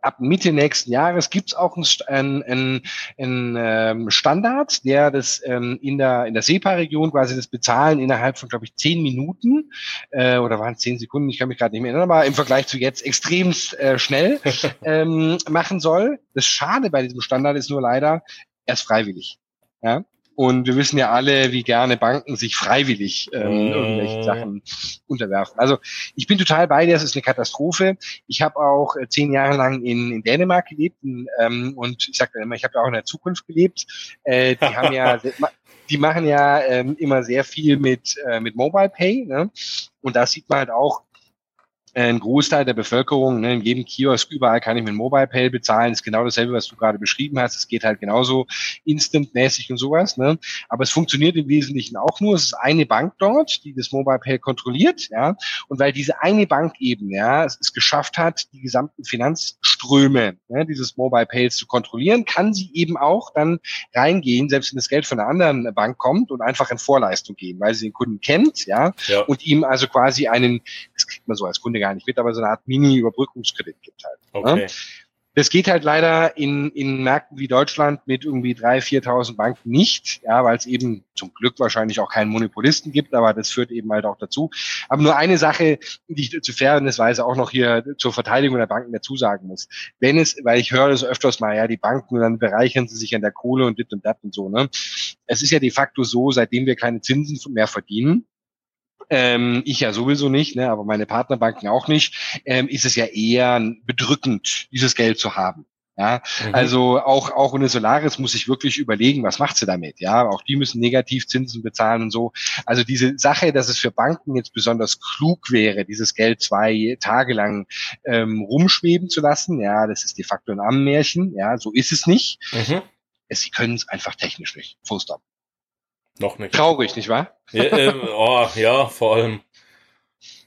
ab Mitte nächsten Jahres gibt es auch einen, einen, einen ähm, Standard, der das ähm, in der in der SEPA-Region quasi das Bezahlen innerhalb von, glaube ich, zehn Minuten äh, oder waren es zehn Sekunden, ich kann mich gerade nicht mehr erinnern, aber im Vergleich zu jetzt extrem äh, schnell ähm, machen soll. Das Schade bei diesem Standard ist nur leider, er ist freiwillig. Ja? Und wir wissen ja alle, wie gerne Banken sich freiwillig ähm, mm. irgendwelchen Sachen unterwerfen. Also ich bin total bei dir, es ist eine Katastrophe. Ich habe auch äh, zehn Jahre lang in, in Dänemark gelebt ähm, und ich sage immer, ich habe auch in der Zukunft gelebt. Äh, die haben ja, die machen ja ähm, immer sehr viel mit, äh, mit Mobile Pay. Ne? Und da sieht man halt auch, ein Großteil der Bevölkerung, ne, in jedem Kiosk, überall kann ich mit Mobile Pay bezahlen, das ist genau dasselbe, was du gerade beschrieben hast. Es geht halt genauso instant-mäßig und sowas. Ne? Aber es funktioniert im Wesentlichen auch nur. Es ist eine Bank dort, die das Mobile Pay kontrolliert, ja. Und weil diese eine Bank eben, ja, es, es geschafft hat, die gesamten Finanzströme ne, dieses Mobile Pays zu kontrollieren, kann sie eben auch dann reingehen, selbst wenn das Geld von einer anderen Bank kommt und einfach in Vorleistung gehen, weil sie den Kunden kennt, ja, ja. und ihm also quasi einen, das kriegt man so als Kunde gar nicht mit, aber so eine Art Mini-Überbrückungskredit gibt halt. Okay. Ne? Das geht halt leider in, in Märkten wie Deutschland mit irgendwie 3.000, 4.000 Banken nicht, ja, weil es eben zum Glück wahrscheinlich auch keinen Monopolisten gibt, aber das führt eben halt auch dazu. Aber nur eine Sache, die ich zu fairnessweise auch noch hier zur Verteidigung der Banken dazu sagen muss. Wenn es, weil ich höre das öfters mal, ja, die Banken, dann bereichern sie sich an der Kohle und dit und dat und so, ne. Es ist ja de facto so, seitdem wir keine Zinsen mehr verdienen, ähm, ich ja sowieso nicht, ne, aber meine Partnerbanken auch nicht, ähm, ist es ja eher bedrückend, dieses Geld zu haben. Ja, mhm. also auch, auch eine Solaris muss sich wirklich überlegen, was macht sie damit? Ja, auch die müssen Negativzinsen bezahlen und so. Also diese Sache, dass es für Banken jetzt besonders klug wäre, dieses Geld zwei Tage lang ähm, rumschweben zu lassen, ja, das ist de facto ein Ammenmärchen. Ja, so ist es nicht. Mhm. Sie können es einfach technisch nicht. Full stop. Noch nicht. Traurig, nicht wahr? Ja, äh, oh, ja, vor allem.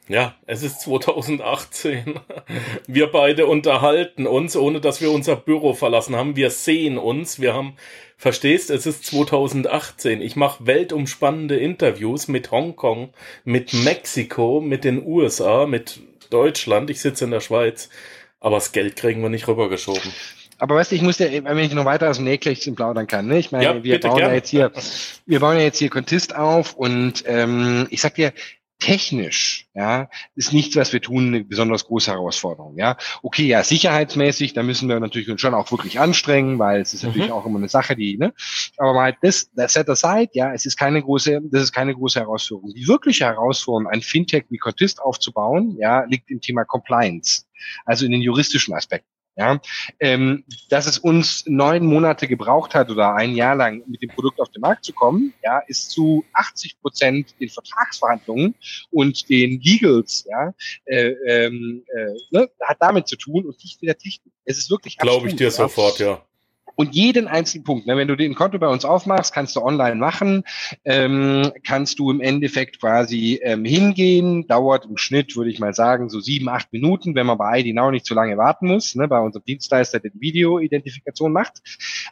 Ja, es ist 2018. Wir beide unterhalten uns, ohne dass wir unser Büro verlassen haben. Wir sehen uns. Wir haben, verstehst, es ist 2018. Ich mache weltumspannende Interviews mit Hongkong, mit Mexiko, mit den USA, mit Deutschland. Ich sitze in der Schweiz. Aber das Geld kriegen wir nicht rübergeschoben. Aber weißt du, ich muss ja, wenn ich noch weiter aus dem Nähkästchen plaudern kann, ne? Ich meine, ja, wir bauen gerne. ja jetzt hier, wir bauen ja jetzt hier Contist auf und ähm, ich sag dir, technisch, ja, ist nichts, was wir tun, eine besonders große Herausforderung, ja. Okay, ja, sicherheitsmäßig, da müssen wir natürlich uns schon auch wirklich anstrengen, weil es ist mhm. natürlich auch immer eine Sache, die, ne, aber mal das, das set aside, ja, es ist keine große, das ist keine große Herausforderung. Die wirkliche Herausforderung, ein Fintech wie Contist aufzubauen, ja, liegt im Thema Compliance, also in den juristischen Aspekten. Ja, ähm, dass es uns neun Monate gebraucht hat oder ein Jahr lang mit dem Produkt auf den Markt zu kommen, ja, ist zu 80 Prozent den Vertragsverhandlungen und den Legals, ja, äh, ähm, äh, ne, hat damit zu tun und nicht mit der Technik. Es ist wirklich Glaube ich dir ja. sofort, ja. Und jeden einzigen Punkt, ne, wenn du den Konto bei uns aufmachst, kannst du online machen, ähm, kannst du im Endeffekt quasi ähm, hingehen, dauert im Schnitt, würde ich mal sagen, so sieben, acht Minuten, wenn man bei ID Now nicht zu lange warten muss, ne, bei unserem Dienstleister, der die Videoidentifikation macht.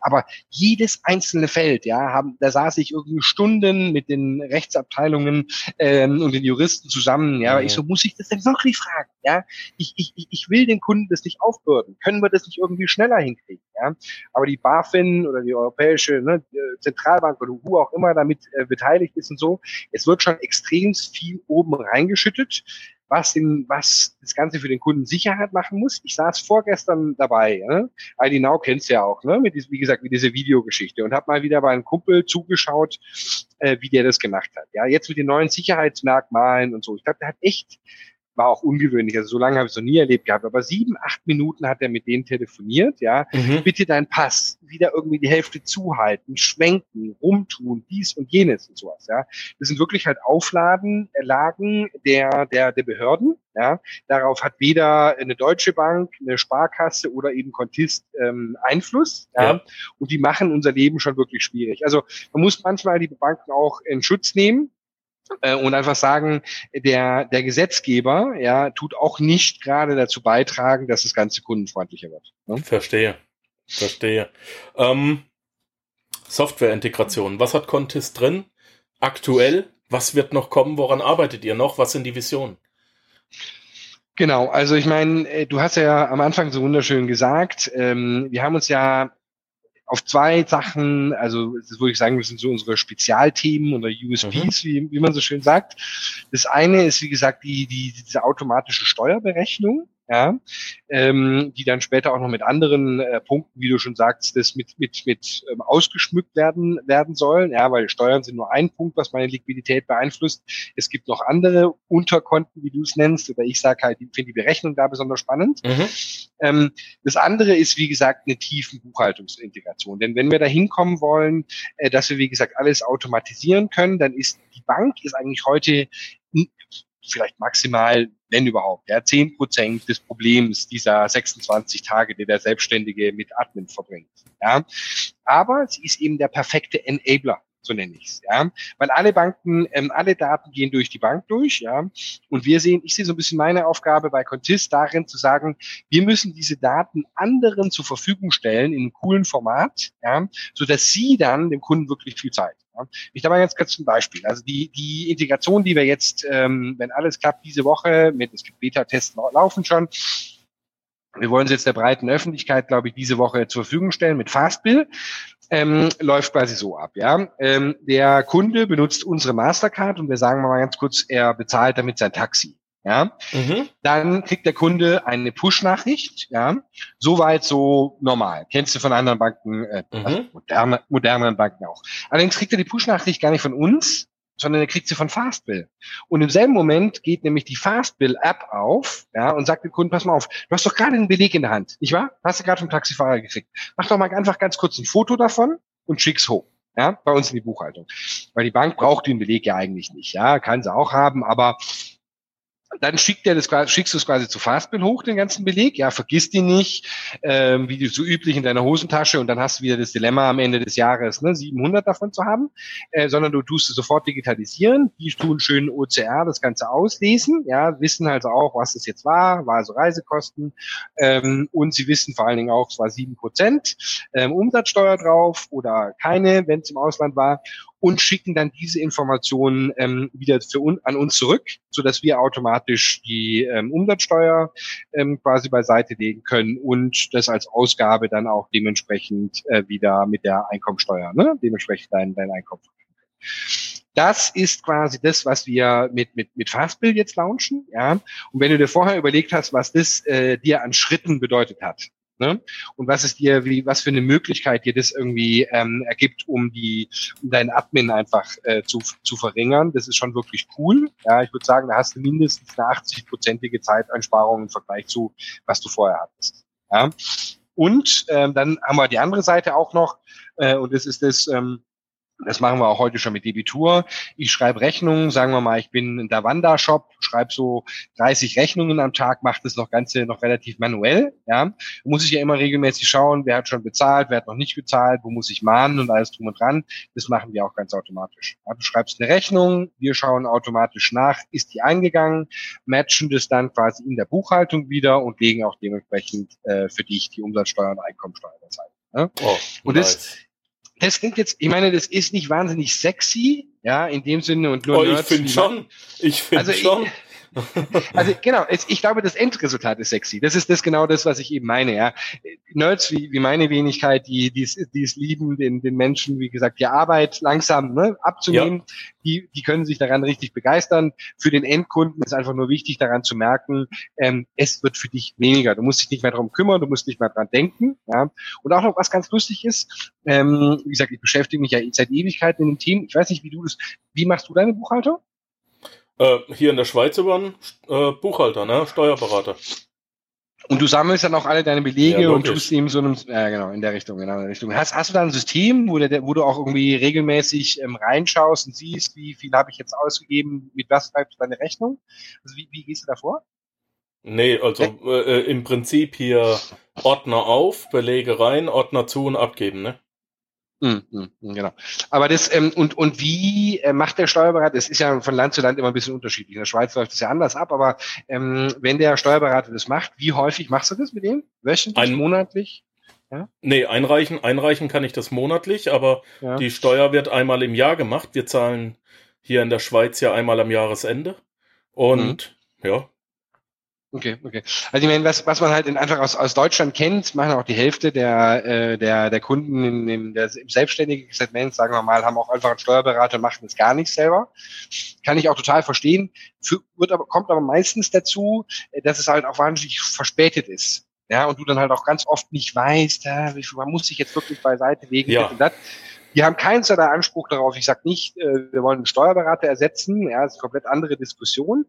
Aber jedes einzelne Feld, ja, haben, da saß ich irgendwie Stunden mit den Rechtsabteilungen ähm, und den Juristen zusammen, ja, mhm. ich so, muss ich das denn wirklich fragen, ja? Ich, ich, ich will den Kunden das nicht aufbürden. Können wir das nicht irgendwie schneller hinkriegen, Aber die die BaFin oder die Europäische ne, Zentralbank oder wo auch immer damit äh, beteiligt ist und so. Es wird schon extrem viel oben reingeschüttet, was, den, was das Ganze für den Kunden Sicherheit machen muss. Ich saß vorgestern dabei, ne? ID Now kennst ja auch, ne? Mit diesem, wie gesagt, mit dieser Videogeschichte und habe mal wieder bei einem Kumpel zugeschaut, äh, wie der das gemacht hat. Ja, jetzt mit den neuen Sicherheitsmerkmalen und so. Ich glaube, der hat echt war auch ungewöhnlich. Also so lange habe ich es noch nie erlebt gehabt. Aber sieben, acht Minuten hat er mit denen telefoniert, ja. Mhm. Bitte deinen Pass wieder irgendwie die Hälfte zuhalten, schwenken, rumtun, dies und jenes und sowas, ja. Das sind wirklich halt Aufladen, Lagen der, der, der Behörden, ja. Darauf hat weder eine Deutsche Bank, eine Sparkasse oder eben Kontist ähm, Einfluss, ja? ja. Und die machen unser Leben schon wirklich schwierig. Also man muss manchmal die Banken auch in Schutz nehmen, äh, und einfach sagen, der, der Gesetzgeber ja, tut auch nicht gerade dazu beitragen, dass das Ganze kundenfreundlicher wird. Ne? Verstehe. Verstehe. Ähm, Softwareintegration. Was hat Contest drin? Aktuell? Was wird noch kommen? Woran arbeitet ihr noch? Was sind die Visionen? Genau, also ich meine, äh, du hast ja am Anfang so wunderschön gesagt, ähm, wir haben uns ja auf zwei Sachen, also das würde ich sagen, das sind so unsere Spezialthemen oder USPs, mhm. wie, wie man so schön sagt. Das eine ist, wie gesagt, die, die, diese automatische Steuerberechnung ja, ähm, die dann später auch noch mit anderen äh, Punkten, wie du schon sagst, das mit mit mit ähm, ausgeschmückt werden werden sollen, ja, weil Steuern sind nur ein Punkt, was meine Liquidität beeinflusst. Es gibt noch andere Unterkonten, wie du es nennst, oder ich sage halt, ich finde die Berechnung da besonders spannend. Mhm. Ähm, das andere ist, wie gesagt, eine tiefen Buchhaltungsintegration, denn wenn wir da hinkommen wollen, äh, dass wir wie gesagt alles automatisieren können, dann ist die Bank ist eigentlich heute vielleicht maximal, wenn überhaupt, ja, zehn Prozent des Problems dieser 26 Tage, die der Selbstständige mit Admin verbringt. Ja. Aber sie ist eben der perfekte Enabler so nenne ich es, ja, weil alle Banken, ähm, alle Daten gehen durch die Bank durch, ja, und wir sehen, ich sehe so ein bisschen meine Aufgabe bei Contist darin zu sagen, wir müssen diese Daten anderen zur Verfügung stellen in einem coolen Format, ja, so dass sie dann dem Kunden wirklich viel Zeit. Ich mal ganz kurz zum Beispiel. Also die, die Integration, die wir jetzt, ähm, wenn alles klappt, diese Woche mit, es gibt Beta-Tests laufen schon. Wir wollen sie jetzt der breiten Öffentlichkeit, glaube ich, diese Woche zur Verfügung stellen mit Fastbill. Ähm, läuft quasi so ab, ja. Ähm, der Kunde benutzt unsere Mastercard und wir sagen mal ganz kurz, er bezahlt damit sein Taxi. Ja, mhm. dann kriegt der Kunde eine Push-Nachricht, ja, soweit so normal. Kennst du von anderen Banken, äh, mhm. also moderne, modernen Banken auch. Allerdings kriegt er die Push-Nachricht gar nicht von uns, sondern er kriegt sie von Fastbill. Und im selben Moment geht nämlich die Fastbill-App auf ja, und sagt dem Kunden, pass mal auf, du hast doch gerade einen Beleg in der Hand, nicht wahr? Hast du gerade vom Taxifahrer gekriegt. Mach doch mal einfach ganz kurz ein Foto davon und schick's hoch. Ja, bei uns in die Buchhaltung. Weil die Bank braucht den Beleg ja eigentlich nicht. Ja, kann sie auch haben, aber dann schickt er das, schickst du es quasi zu Fastbill hoch, den ganzen Beleg. Ja, vergiss die nicht, ähm, wie so üblich in deiner Hosentasche und dann hast du wieder das Dilemma am Ende des Jahres, ne, 700 davon zu haben, äh, sondern du tust es sofort digitalisieren. Die tun schön OCR das Ganze auslesen, ja, wissen also auch, was es jetzt war, war also Reisekosten ähm, und sie wissen vor allen Dingen auch, es war sieben Prozent ähm, Umsatzsteuer drauf oder keine, wenn es im Ausland war und schicken dann diese Informationen ähm, wieder für un an uns zurück, so dass wir automatisch die ähm, Umsatzsteuer ähm, quasi beiseite legen können und das als Ausgabe dann auch dementsprechend äh, wieder mit der Einkommensteuer, ne? dementsprechend dein, dein Einkommen. Das ist quasi das, was wir mit, mit, mit Fastbill jetzt launchen. Ja? Und wenn du dir vorher überlegt hast, was das äh, dir an Schritten bedeutet hat, Ne? Und was ist dir, wie, was für eine Möglichkeit dir das irgendwie ähm, ergibt, um die, um deinen Admin einfach äh, zu, zu verringern. Das ist schon wirklich cool. Ja, ich würde sagen, da hast du mindestens eine 80-prozentige Zeiteinsparung im Vergleich zu, was du vorher hattest. Ja? Und ähm, dann haben wir die andere Seite auch noch, äh, und das ist das, ähm, das machen wir auch heute schon mit Debitur. Ich schreibe Rechnungen, sagen wir mal, ich bin in der Wanda-Shop, schreibe so 30 Rechnungen am Tag, mache das noch Ganze noch relativ manuell. Ja, muss ich ja immer regelmäßig schauen, wer hat schon bezahlt, wer hat noch nicht bezahlt, wo muss ich mahnen und alles drum und dran. Das machen wir auch ganz automatisch. Ja, du schreibst eine Rechnung, wir schauen automatisch nach, ist die eingegangen, matchen das dann quasi in der Buchhaltung wieder und legen auch dementsprechend äh, für dich die Umsatzsteuer und Einkommensteuer Zeit. Ja? Oh, und nice. das das klingt jetzt, ich meine, das ist nicht wahnsinnig sexy, ja, in dem Sinne und nur. Oh, ich finde schon. Ich finde also schon. Also genau, ich glaube, das Endresultat ist sexy. Das ist das genau das, was ich eben meine. Ja. Nerds wie, wie meine Wenigkeit, die, die, die es lieben, den, den Menschen, wie gesagt, die Arbeit langsam ne, abzunehmen, ja. die, die können sich daran richtig begeistern. Für den Endkunden ist einfach nur wichtig, daran zu merken, ähm, es wird für dich weniger. Du musst dich nicht mehr darum kümmern, du musst nicht mehr dran denken. Ja. Und auch noch was ganz lustig ist, ähm, wie gesagt, ich beschäftige mich ja seit Ewigkeiten in dem Team. Ich weiß nicht, wie du das, wie machst du deine Buchhaltung? Äh, hier in der Schweiz über einen äh, Buchhalter, ne? Steuerberater. Und du sammelst dann auch alle deine Belege ja, und tust ihm so einem, ja genau, in der Richtung, genau, in der Richtung. Hast, hast du da ein System, wo, der, wo du auch irgendwie regelmäßig ähm, reinschaust und siehst, wie viel habe ich jetzt ausgegeben, mit was schreibst du deine Rechnung? Also wie, wie gehst du da vor? Nee, also äh, im Prinzip hier Ordner auf, Belege rein, Ordner zu und abgeben, ne? Mm, mm, genau. Aber das, ähm, und, und wie äh, macht der Steuerberater, das ist ja von Land zu Land immer ein bisschen unterschiedlich. In der Schweiz läuft das ja anders ab, aber ähm, wenn der Steuerberater das macht, wie häufig machst du das mit dem? Wöchentlich, ein, monatlich? Ja? Nee, einreichen, einreichen kann ich das monatlich, aber ja. die Steuer wird einmal im Jahr gemacht. Wir zahlen hier in der Schweiz ja einmal am Jahresende. Und mhm. ja, Okay, okay. Also ich meine, was, was man halt in, einfach aus, aus Deutschland kennt, machen auch die Hälfte der, äh, der, der Kunden in, in der, im selbstständigen Segment, sagen wir mal, haben auch einfach einen Steuerberater, machen das gar nicht selber. Kann ich auch total verstehen. Für, wird aber, kommt aber meistens dazu, äh, dass es halt auch wahnsinnig verspätet ist. Ja, und du dann halt auch ganz oft nicht weißt, ja, wie viel, man muss sich jetzt wirklich beiseite legen. Ja. Und das. Die haben keinen so Anspruch darauf. Ich sage nicht, äh, wir wollen einen Steuerberater ersetzen. Ja, das ist eine komplett andere Diskussion.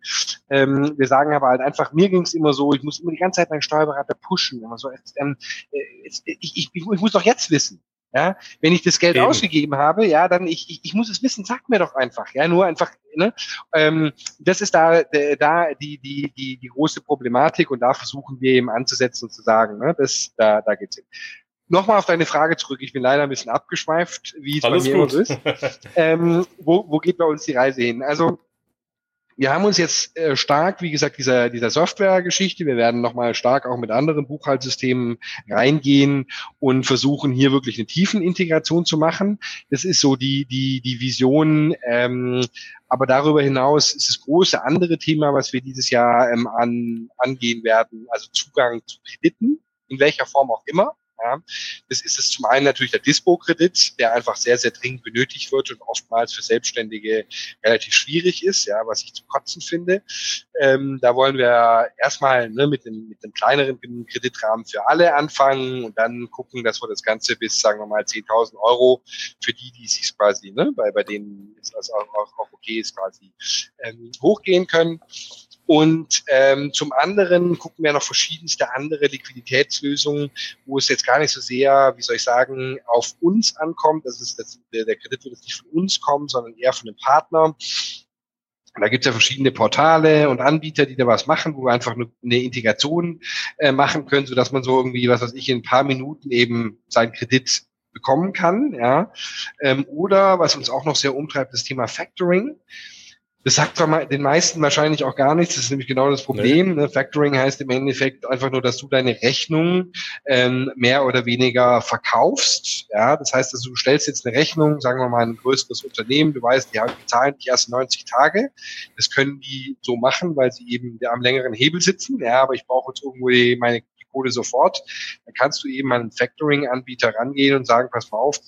Ähm, wir sagen aber halt einfach, mir ging es immer so, ich muss immer die ganze Zeit meinen Steuerberater pushen. Immer so, ähm, äh, ich, ich, ich, muss doch jetzt wissen. Ja, wenn ich das Geld Eben. ausgegeben habe, ja, dann ich, ich, ich muss es wissen, sag mir doch einfach, ja, nur einfach, ne? Ähm, das ist da, da die, die, die, die große Problematik und da versuchen wir eben anzusetzen und zu sagen, ne, das, da, da geht's hin nochmal auf deine Frage zurück. Ich bin leider ein bisschen abgeschweift, wie es Alles bei mir gut. ist. ähm, wo, wo geht bei uns die Reise hin? Also wir haben uns jetzt äh, stark, wie gesagt, dieser, dieser Software-Geschichte, wir werden nochmal stark auch mit anderen Buchhaltsystemen reingehen und versuchen hier wirklich eine tiefen Integration zu machen. Das ist so die, die, die Vision. Ähm, aber darüber hinaus ist das große andere Thema, was wir dieses Jahr ähm, an, angehen werden, also Zugang zu Krediten, in welcher Form auch immer. Ja. Das ist es zum einen natürlich der Dispo-Kredit, der einfach sehr, sehr dringend benötigt wird und oftmals für Selbstständige relativ schwierig ist, ja, was ich zu kotzen finde. Ähm, da wollen wir erstmal ne, mit, dem, mit einem kleineren Kreditrahmen für alle anfangen und dann gucken, dass wir das Ganze bis, sagen wir mal, 10.000 Euro für die, die sich quasi, ne, bei, bei denen das auch, auch, auch okay ist, quasi ähm, hochgehen können. Und ähm, zum anderen gucken wir noch verschiedenste andere Liquiditätslösungen, wo es jetzt gar nicht so sehr, wie soll ich sagen, auf uns ankommt. Das ist das, der, Kredit wird jetzt nicht von uns kommen, sondern eher von einem Partner. Da gibt es ja verschiedene Portale und Anbieter, die da was machen, wo wir einfach eine, eine Integration äh, machen können, so dass man so irgendwie, was weiß ich, in ein paar Minuten eben seinen Kredit bekommen kann. Ja. Ähm, oder was uns auch noch sehr umtreibt, das Thema Factoring. Das sagt den meisten wahrscheinlich auch gar nichts. Das ist nämlich genau das Problem. Nee. Ne? Factoring heißt im Endeffekt einfach nur, dass du deine Rechnung ähm, mehr oder weniger verkaufst. Ja, das heißt, dass du stellst jetzt eine Rechnung, sagen wir mal ein größeres Unternehmen, du weißt, die zahlen die ersten 90 Tage. Das können die so machen, weil sie eben am längeren Hebel sitzen. Ja, aber ich brauche jetzt irgendwo die, meine Kohle sofort. Dann kannst du eben an einen Factoring-Anbieter rangehen und sagen, pass mal auf,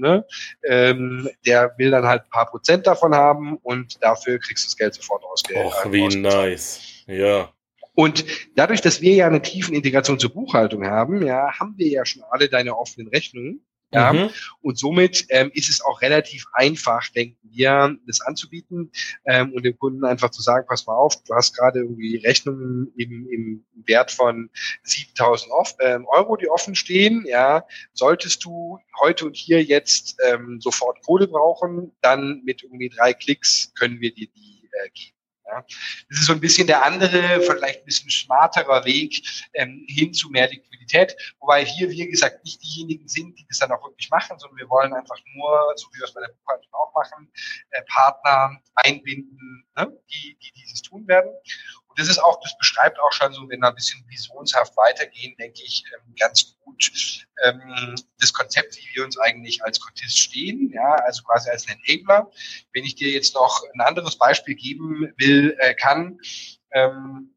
ne, ähm, der will dann halt ein paar Prozent davon haben und dafür kriegst du das Geld sofort ausgegeben. Och, wie nice. Ja. Und dadurch, dass wir ja eine tiefen Integration zur Buchhaltung haben, ja, haben wir ja schon alle deine offenen Rechnungen. Ja? Mhm. Und somit ähm, ist es auch relativ einfach, denken wir, das anzubieten ähm, und dem Kunden einfach zu sagen, pass mal auf, du hast gerade irgendwie Rechnungen im, im Wert von 7000 ähm, Euro, die offen stehen. Ja, solltest du heute und hier jetzt ähm, sofort Kohle brauchen, dann mit irgendwie drei Klicks können wir dir die äh, geben. Ja. Das ist so ein bisschen der andere, vielleicht ein bisschen smarterer Weg ähm, hin zu mehr Liquidität. Wobei hier, wie gesagt, nicht diejenigen sind, die das dann auch wirklich machen, sondern wir wollen einfach nur, so wie wir es bei der Buchhaltung auch machen, äh, Partner einbinden, ne, die, die dieses tun werden das ist auch, das beschreibt auch schon so, wenn wir ein bisschen visionshaft weitergehen, denke ich, ähm, ganz gut ähm, das Konzept, wie wir uns eigentlich als Contist stehen, ja, also quasi als Enabler. Wenn ich dir jetzt noch ein anderes Beispiel geben will, äh, kann, ähm,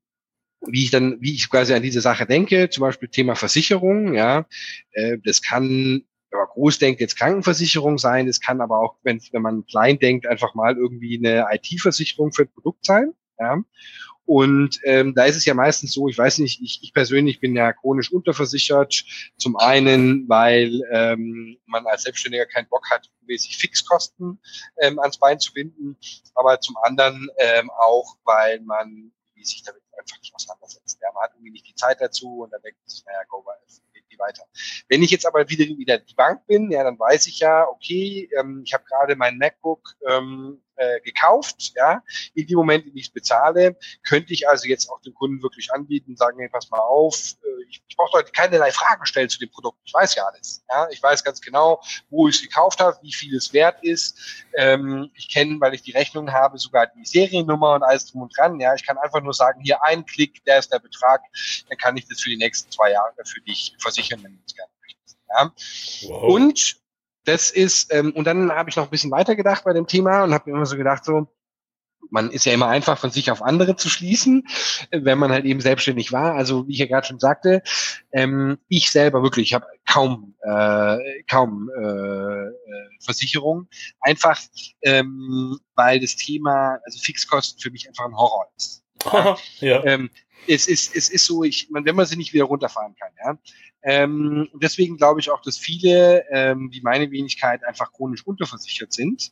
wie ich dann, wie ich quasi an diese Sache denke, zum Beispiel Thema Versicherung, ja, äh, das kann wenn man groß denkt, jetzt Krankenversicherung sein. Es kann aber auch, wenn, wenn man klein denkt, einfach mal irgendwie eine IT-Versicherung für ein Produkt sein. Ja. Und ähm, da ist es ja meistens so, ich weiß nicht, ich, ich persönlich bin ja chronisch unterversichert. Zum einen, weil ähm, man als Selbstständiger keinen Bock hat, mäßig Fixkosten ähm, ans Bein zu binden, aber zum anderen ähm, auch, weil man sich damit einfach nicht auseinandersetzt. Ja, man hat irgendwie nicht die Zeit dazu und dann denkt man sich, naja, go weiter. Wenn ich jetzt aber wieder wieder die Bank bin, ja, dann weiß ich ja, okay, ähm, ich habe gerade mein MacBook ähm, äh, gekauft, ja, in dem Moment, in dem ich es bezahle, könnte ich also jetzt auch dem Kunden wirklich anbieten, sagen, hey, pass mal auf, äh, ich, ich brauche heute keinerlei Fragen stellen zu dem Produkt, ich weiß ja alles, ja, ich weiß ganz genau, wo ich es gekauft habe, wie viel es wert ist, ähm, ich kenne, weil ich die Rechnung habe, sogar die Seriennummer und alles drum und dran, ja, ich kann einfach nur sagen, hier ein Klick, der ist der Betrag, dann kann ich das für die nächsten zwei Jahre für dich versichern, wenn du es gerne möchtest, ja. Wow. Und das ist, ähm, und dann habe ich noch ein bisschen weiter gedacht bei dem Thema und habe mir immer so gedacht, so, man ist ja immer einfach von sich auf andere zu schließen, wenn man halt eben selbstständig war. Also wie ich ja gerade schon sagte, ähm, ich selber wirklich, ich habe kaum äh, kaum äh, äh, Versicherung, einfach ähm, weil das Thema also Fixkosten für mich einfach ein Horror ist. ja. Ähm, es ist es ist so, ich, wenn man sie nicht wieder runterfahren kann, ja, ähm, deswegen glaube ich auch, dass viele, ähm, wie meine Wenigkeit, einfach chronisch unterversichert sind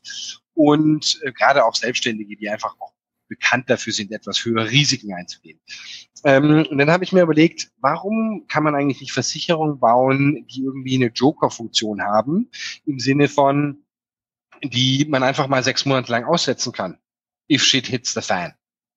und äh, gerade auch Selbstständige, die einfach auch bekannt dafür sind, etwas höhere Risiken einzugehen. Ähm, und dann habe ich mir überlegt, warum kann man eigentlich nicht Versicherungen bauen, die irgendwie eine Joker-Funktion haben, im Sinne von, die man einfach mal sechs Monate lang aussetzen kann. If shit hits the fan.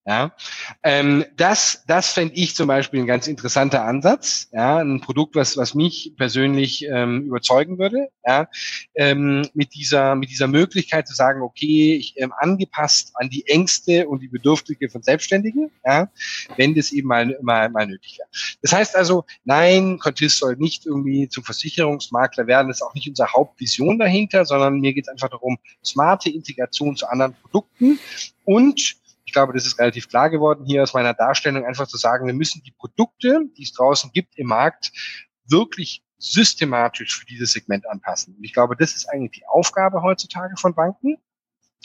Ja, ähm, das, das fände ich zum Beispiel ein ganz interessanter Ansatz. Ja, ein Produkt, was, was mich persönlich ähm, überzeugen würde. Ja, ähm, mit dieser, mit dieser Möglichkeit zu sagen, okay, ich ähm, angepasst an die Ängste und die Bedürfnisse von Selbstständigen. Ja, wenn das eben mal, mal, mal nötig wäre. Das heißt also, nein, Contist soll nicht irgendwie zum Versicherungsmakler werden. Das ist auch nicht unsere Hauptvision dahinter, sondern mir geht es einfach darum, smarte Integration zu anderen Produkten und ich glaube, das ist relativ klar geworden hier aus meiner Darstellung, einfach zu sagen, wir müssen die Produkte, die es draußen gibt im Markt, wirklich systematisch für dieses Segment anpassen. Und ich glaube, das ist eigentlich die Aufgabe heutzutage von Banken.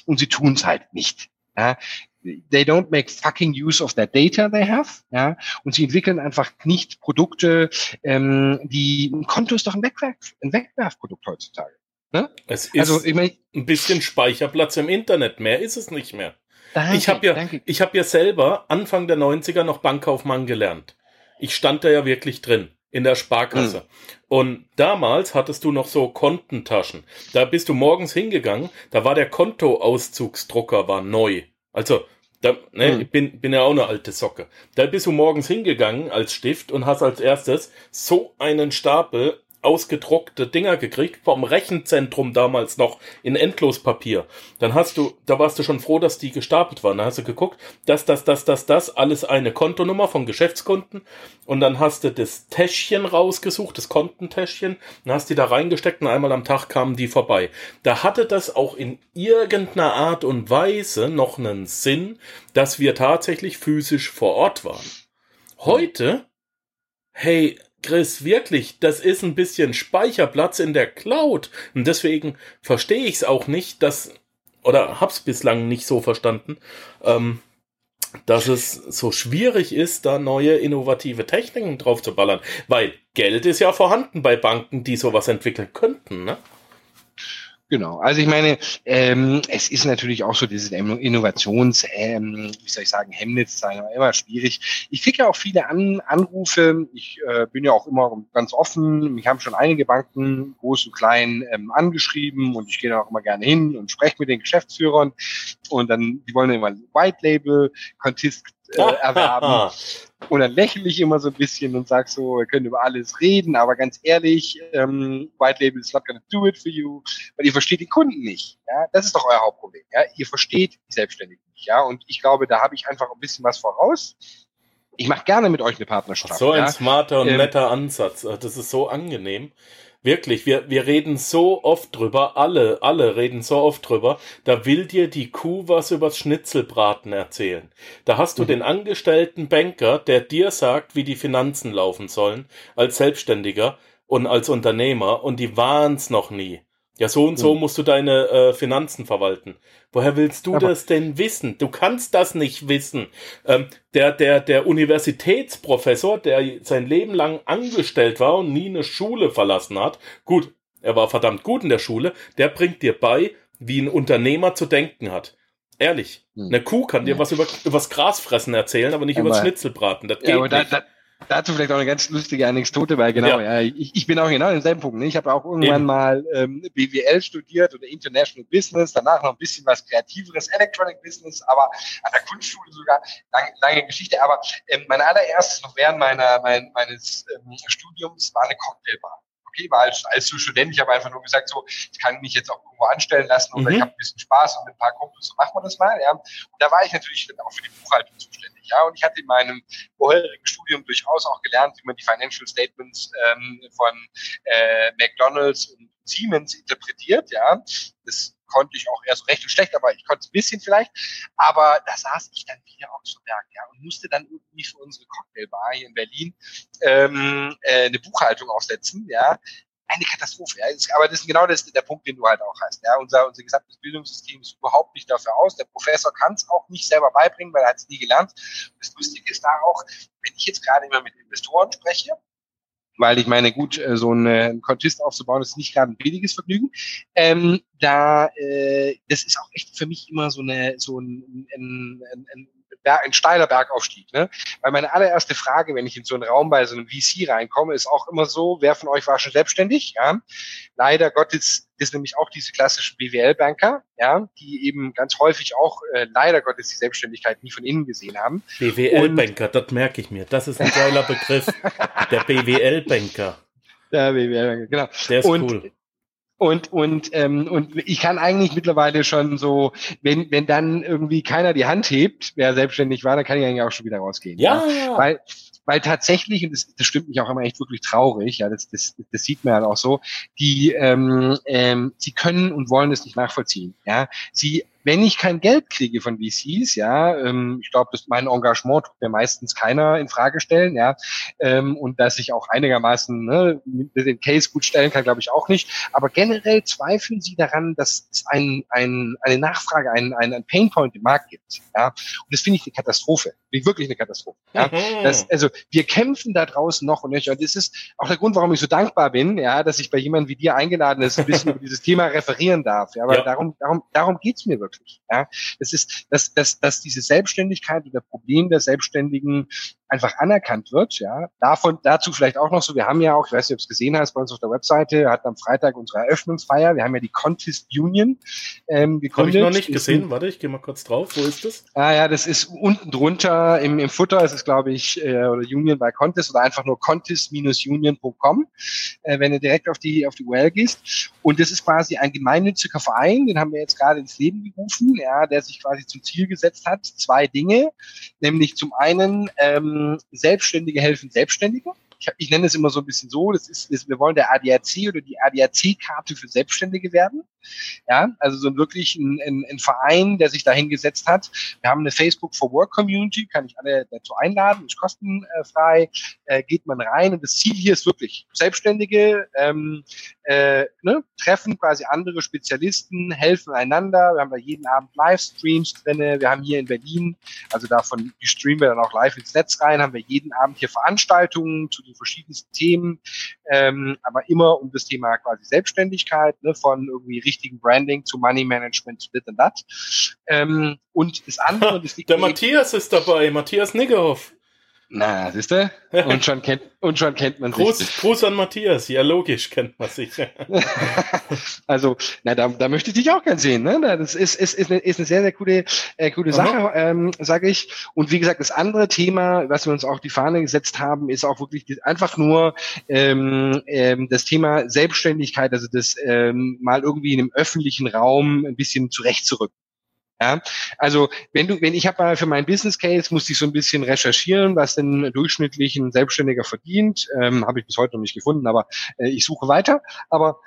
Und sie tun es halt nicht. Ja, they don't make fucking use of that data they have, ja, und sie entwickeln einfach nicht Produkte, ähm, die ein Konto ist doch ein Wegwerf, ein Wegwerfprodukt heutzutage. Ne? Es ist also, ich mein, ein bisschen Speicherplatz im Internet, mehr ist es nicht mehr. Danke, ich habe ja, danke. ich habe ja selber Anfang der 90er noch Bankkaufmann gelernt. Ich stand da ja wirklich drin in der Sparkasse. Mhm. Und damals hattest du noch so Kontentaschen. Da bist du morgens hingegangen, da war der Kontoauszugsdrucker war neu. Also da, ne, hm. ich bin, bin ja auch eine alte Socke. Da bist du morgens hingegangen als Stift und hast als erstes so einen Stapel ausgedruckte Dinger gekriegt vom Rechenzentrum damals noch in Endlospapier. Dann hast du, da warst du schon froh, dass die gestapelt waren. Da hast du geguckt, dass das, das, das, das, alles eine Kontonummer von Geschäftskunden. Und dann hast du das Täschchen rausgesucht, das Kontentäschchen, und hast die da reingesteckt und einmal am Tag kamen die vorbei. Da hatte das auch in irgendeiner Art und Weise noch einen Sinn, dass wir tatsächlich physisch vor Ort waren. Heute, hey, Chris, wirklich, das ist ein bisschen Speicherplatz in der Cloud. Und deswegen verstehe ich es auch nicht, dass, oder hab's bislang nicht so verstanden, ähm, dass es so schwierig ist, da neue innovative Techniken drauf zu ballern. Weil Geld ist ja vorhanden bei Banken, die sowas entwickeln könnten, ne? Genau, also ich meine, ähm, es ist natürlich auch so dieses Innovations, ähm, wie soll ich sagen, Hemmnitz sein, aber immer schwierig. Ich kriege ja auch viele An Anrufe, ich äh, bin ja auch immer ganz offen, mich haben schon einige Banken, groß und klein, ähm, angeschrieben und ich gehe da auch immer gerne hin und spreche mit den Geschäftsführern. Und dann, die wollen immer White Label, Contist äh, erwerben. Und dann lächle ich immer so ein bisschen und sage so, wir können über alles reden, aber ganz ehrlich, ähm, White Label is not gonna do it for you, weil ihr versteht den Kunden nicht. Ja, das ist doch euer Hauptproblem. Ja, ihr versteht die Selbstständigen nicht. Ja, und ich glaube, da habe ich einfach ein bisschen was voraus. Ich mache gerne mit euch eine Partnerschaft. So ein ja. smarter und ähm, netter Ansatz. Das ist so angenehm. Wirklich, wir, wir reden so oft drüber, alle, alle reden so oft drüber, da will dir die Kuh was übers Schnitzelbraten erzählen. Da hast du mhm. den angestellten Banker, der dir sagt, wie die Finanzen laufen sollen, als Selbstständiger und als Unternehmer, und die waren's noch nie. Ja, so und so hm. musst du deine äh, Finanzen verwalten. Woher willst du Aber das denn wissen? Du kannst das nicht wissen. Ähm, der, der, der Universitätsprofessor, der sein Leben lang angestellt war und nie eine Schule verlassen hat, gut, er war verdammt gut in der Schule, der bringt dir bei, wie ein Unternehmer zu denken hat. Ehrlich. Hm. Eine Kuh kann dir was über, übers Grasfressen erzählen, aber nicht aber, übers Schnitzelbraten. Das ja, geht nicht. Da, da, Dazu vielleicht auch eine ganz lustige Anekdote, weil genau, ja, ja ich, ich bin auch genau in demselben Punkt. Ne? Ich habe auch irgendwann Eben. mal ähm, BWL studiert oder International Business, danach noch ein bisschen was Kreativeres, Electronic Business, aber an der Kunstschule sogar, lange, lange Geschichte. Aber ähm, mein allererstes noch während meiner, mein, meines ähm, Studiums war eine Cocktailbar okay, war als, als so Student, ich habe einfach nur gesagt, so, ich kann mich jetzt auch irgendwo anstellen lassen oder mhm. ich habe ein bisschen Spaß und mit ein paar Kumpels, so machen wir das mal, ja. Und da war ich natürlich dann auch für die Buchhaltung zuständig, ja. Und ich hatte in meinem vorherigen Studium durchaus auch gelernt, wie man die Financial Statements ähm, von äh, McDonalds und Siemens interpretiert, ja. Das konnte ich auch erst recht und schlecht, aber ich konnte es ein bisschen vielleicht. Aber da saß ich dann wieder auf so Berg, ja, und musste dann irgendwie für unsere Cocktailbar hier in Berlin ähm, äh, eine Buchhaltung aufsetzen, ja. Eine Katastrophe, ja. Aber das ist genau das, der Punkt, den du halt auch hast. Ja, unser, unser gesamtes Bildungssystem ist überhaupt nicht dafür aus. Der Professor kann es auch nicht selber beibringen, weil er hat es nie gelernt. Das Lustige ist da auch, wenn ich jetzt gerade immer mit Investoren spreche, weil ich meine, gut, äh, so einen, Contest aufzubauen, ist nicht gerade ein billiges Vergnügen. Ähm, da, äh, das ist auch echt für mich immer so eine, so ein, ein, ein, ein ein steiler Bergaufstieg. Ne? Weil meine allererste Frage, wenn ich in so einen Raum bei so einem VC reinkomme, ist auch immer so, wer von euch war schon selbstständig? Ja? Leider Gottes ist nämlich auch diese klassischen BWL-Banker, ja, die eben ganz häufig auch äh, leider Gottes die Selbstständigkeit nie von innen gesehen haben. BWL-Banker, das merke ich mir. Das ist ein geiler Begriff. Der BWL-Banker. Der BWL-Banker, genau. Der ist und, cool. Und, und, ähm, und ich kann eigentlich mittlerweile schon so, wenn, wenn dann irgendwie keiner die Hand hebt, wer selbstständig war, dann kann ich eigentlich auch schon wieder rausgehen. Ja. ja. Weil, weil tatsächlich, und das, das stimmt mich auch immer echt wirklich traurig, ja, das, das, das sieht man halt auch so, die, ähm, ähm, sie können und wollen es nicht nachvollziehen. Ja, sie wenn ich kein Geld kriege von VCs, ja, ähm, ich glaube, dass mein Engagement tut mir meistens keiner in Frage stellen, ja, ähm, und dass ich auch einigermaßen ne, den Case gut stellen kann, glaube ich auch nicht. Aber generell zweifeln sie daran, dass es ein, ein, eine Nachfrage, ein, ein, ein Painpoint im Markt gibt. Ja, und das finde ich eine Katastrophe, wirklich eine Katastrophe. Ja, mhm. das, also wir kämpfen da draußen noch und das ist auch der Grund, warum ich so dankbar bin, ja, dass ich bei jemandem wie dir eingeladen ist, ein bisschen über dieses Thema referieren darf. Ja, weil ja. darum, darum, darum geht's mir wirklich. Ja, das ist, dass, dass, dass diese Selbstständigkeit oder Problem der Selbstständigen einfach anerkannt wird. Ja, davon dazu vielleicht auch noch so. Wir haben ja auch, ich weiß nicht, ob du es gesehen hast, bei uns auf der Webseite hatten am Freitag unsere Eröffnungsfeier. Wir haben ja die Contest Union ähm, gegründet. Habe ich noch nicht gesehen. Warte, ich gehe mal kurz drauf. Wo ist das? Ah ja, das ist unten drunter im, im Futter. Ist es glaube ich äh, oder Union by Contest oder einfach nur contest-union.com, äh, wenn du direkt auf die auf die URL gehst. Und das ist quasi ein gemeinnütziger Verein. Den haben wir jetzt gerade ins Leben gerufen. Ja, der sich quasi zum Ziel gesetzt hat zwei Dinge, nämlich zum einen ähm, Selbstständige helfen Selbstständigen ich, ich nenne es immer so ein bisschen so, das ist, ist wir wollen der ADAC oder die ADAC-Karte für Selbstständige werden. Ja, also so wirklich ein, ein, ein Verein, der sich da hingesetzt hat. Wir haben eine Facebook for Work Community, kann ich alle dazu einladen, ist kostenfrei, äh, geht man rein und das Ziel hier ist wirklich Selbstständige ähm, äh, ne, treffen quasi andere Spezialisten, helfen einander. Wir haben da jeden Abend Livestreams drinne. Wir haben hier in Berlin, also davon die streamen wir dann auch live ins Netz rein, haben wir jeden Abend hier Veranstaltungen zu den verschiedensten Themen, ähm, aber immer um das Thema quasi Selbstständigkeit, ne, von irgendwie richtigen Branding zu Money Management zu dit und dat. Ähm, und das andere, das liegt Der Matthias ist dabei, Matthias Niggerhoff. Na, siehst du? Und schon kennt, und schon kennt man Gruß, sich. Gruß an Matthias. Ja, logisch kennt man sich. also, na, da, da möchte ich dich auch gern sehen. Ne? Das ist, ist, ist, eine, ist eine sehr, sehr coole, äh, coole Sache, ähm, sage ich. Und wie gesagt, das andere Thema, was wir uns auch die Fahne gesetzt haben, ist auch wirklich einfach nur ähm, ähm, das Thema Selbstständigkeit, also das ähm, mal irgendwie in einem öffentlichen Raum ein bisschen zurechtzurücken. Ja, also wenn du, wenn ich habe mal für meinen Business Case musste ich so ein bisschen recherchieren, was denn durchschnittlich ein Selbstständiger verdient. Ähm, habe ich bis heute noch nicht gefunden, aber äh, ich suche weiter. Aber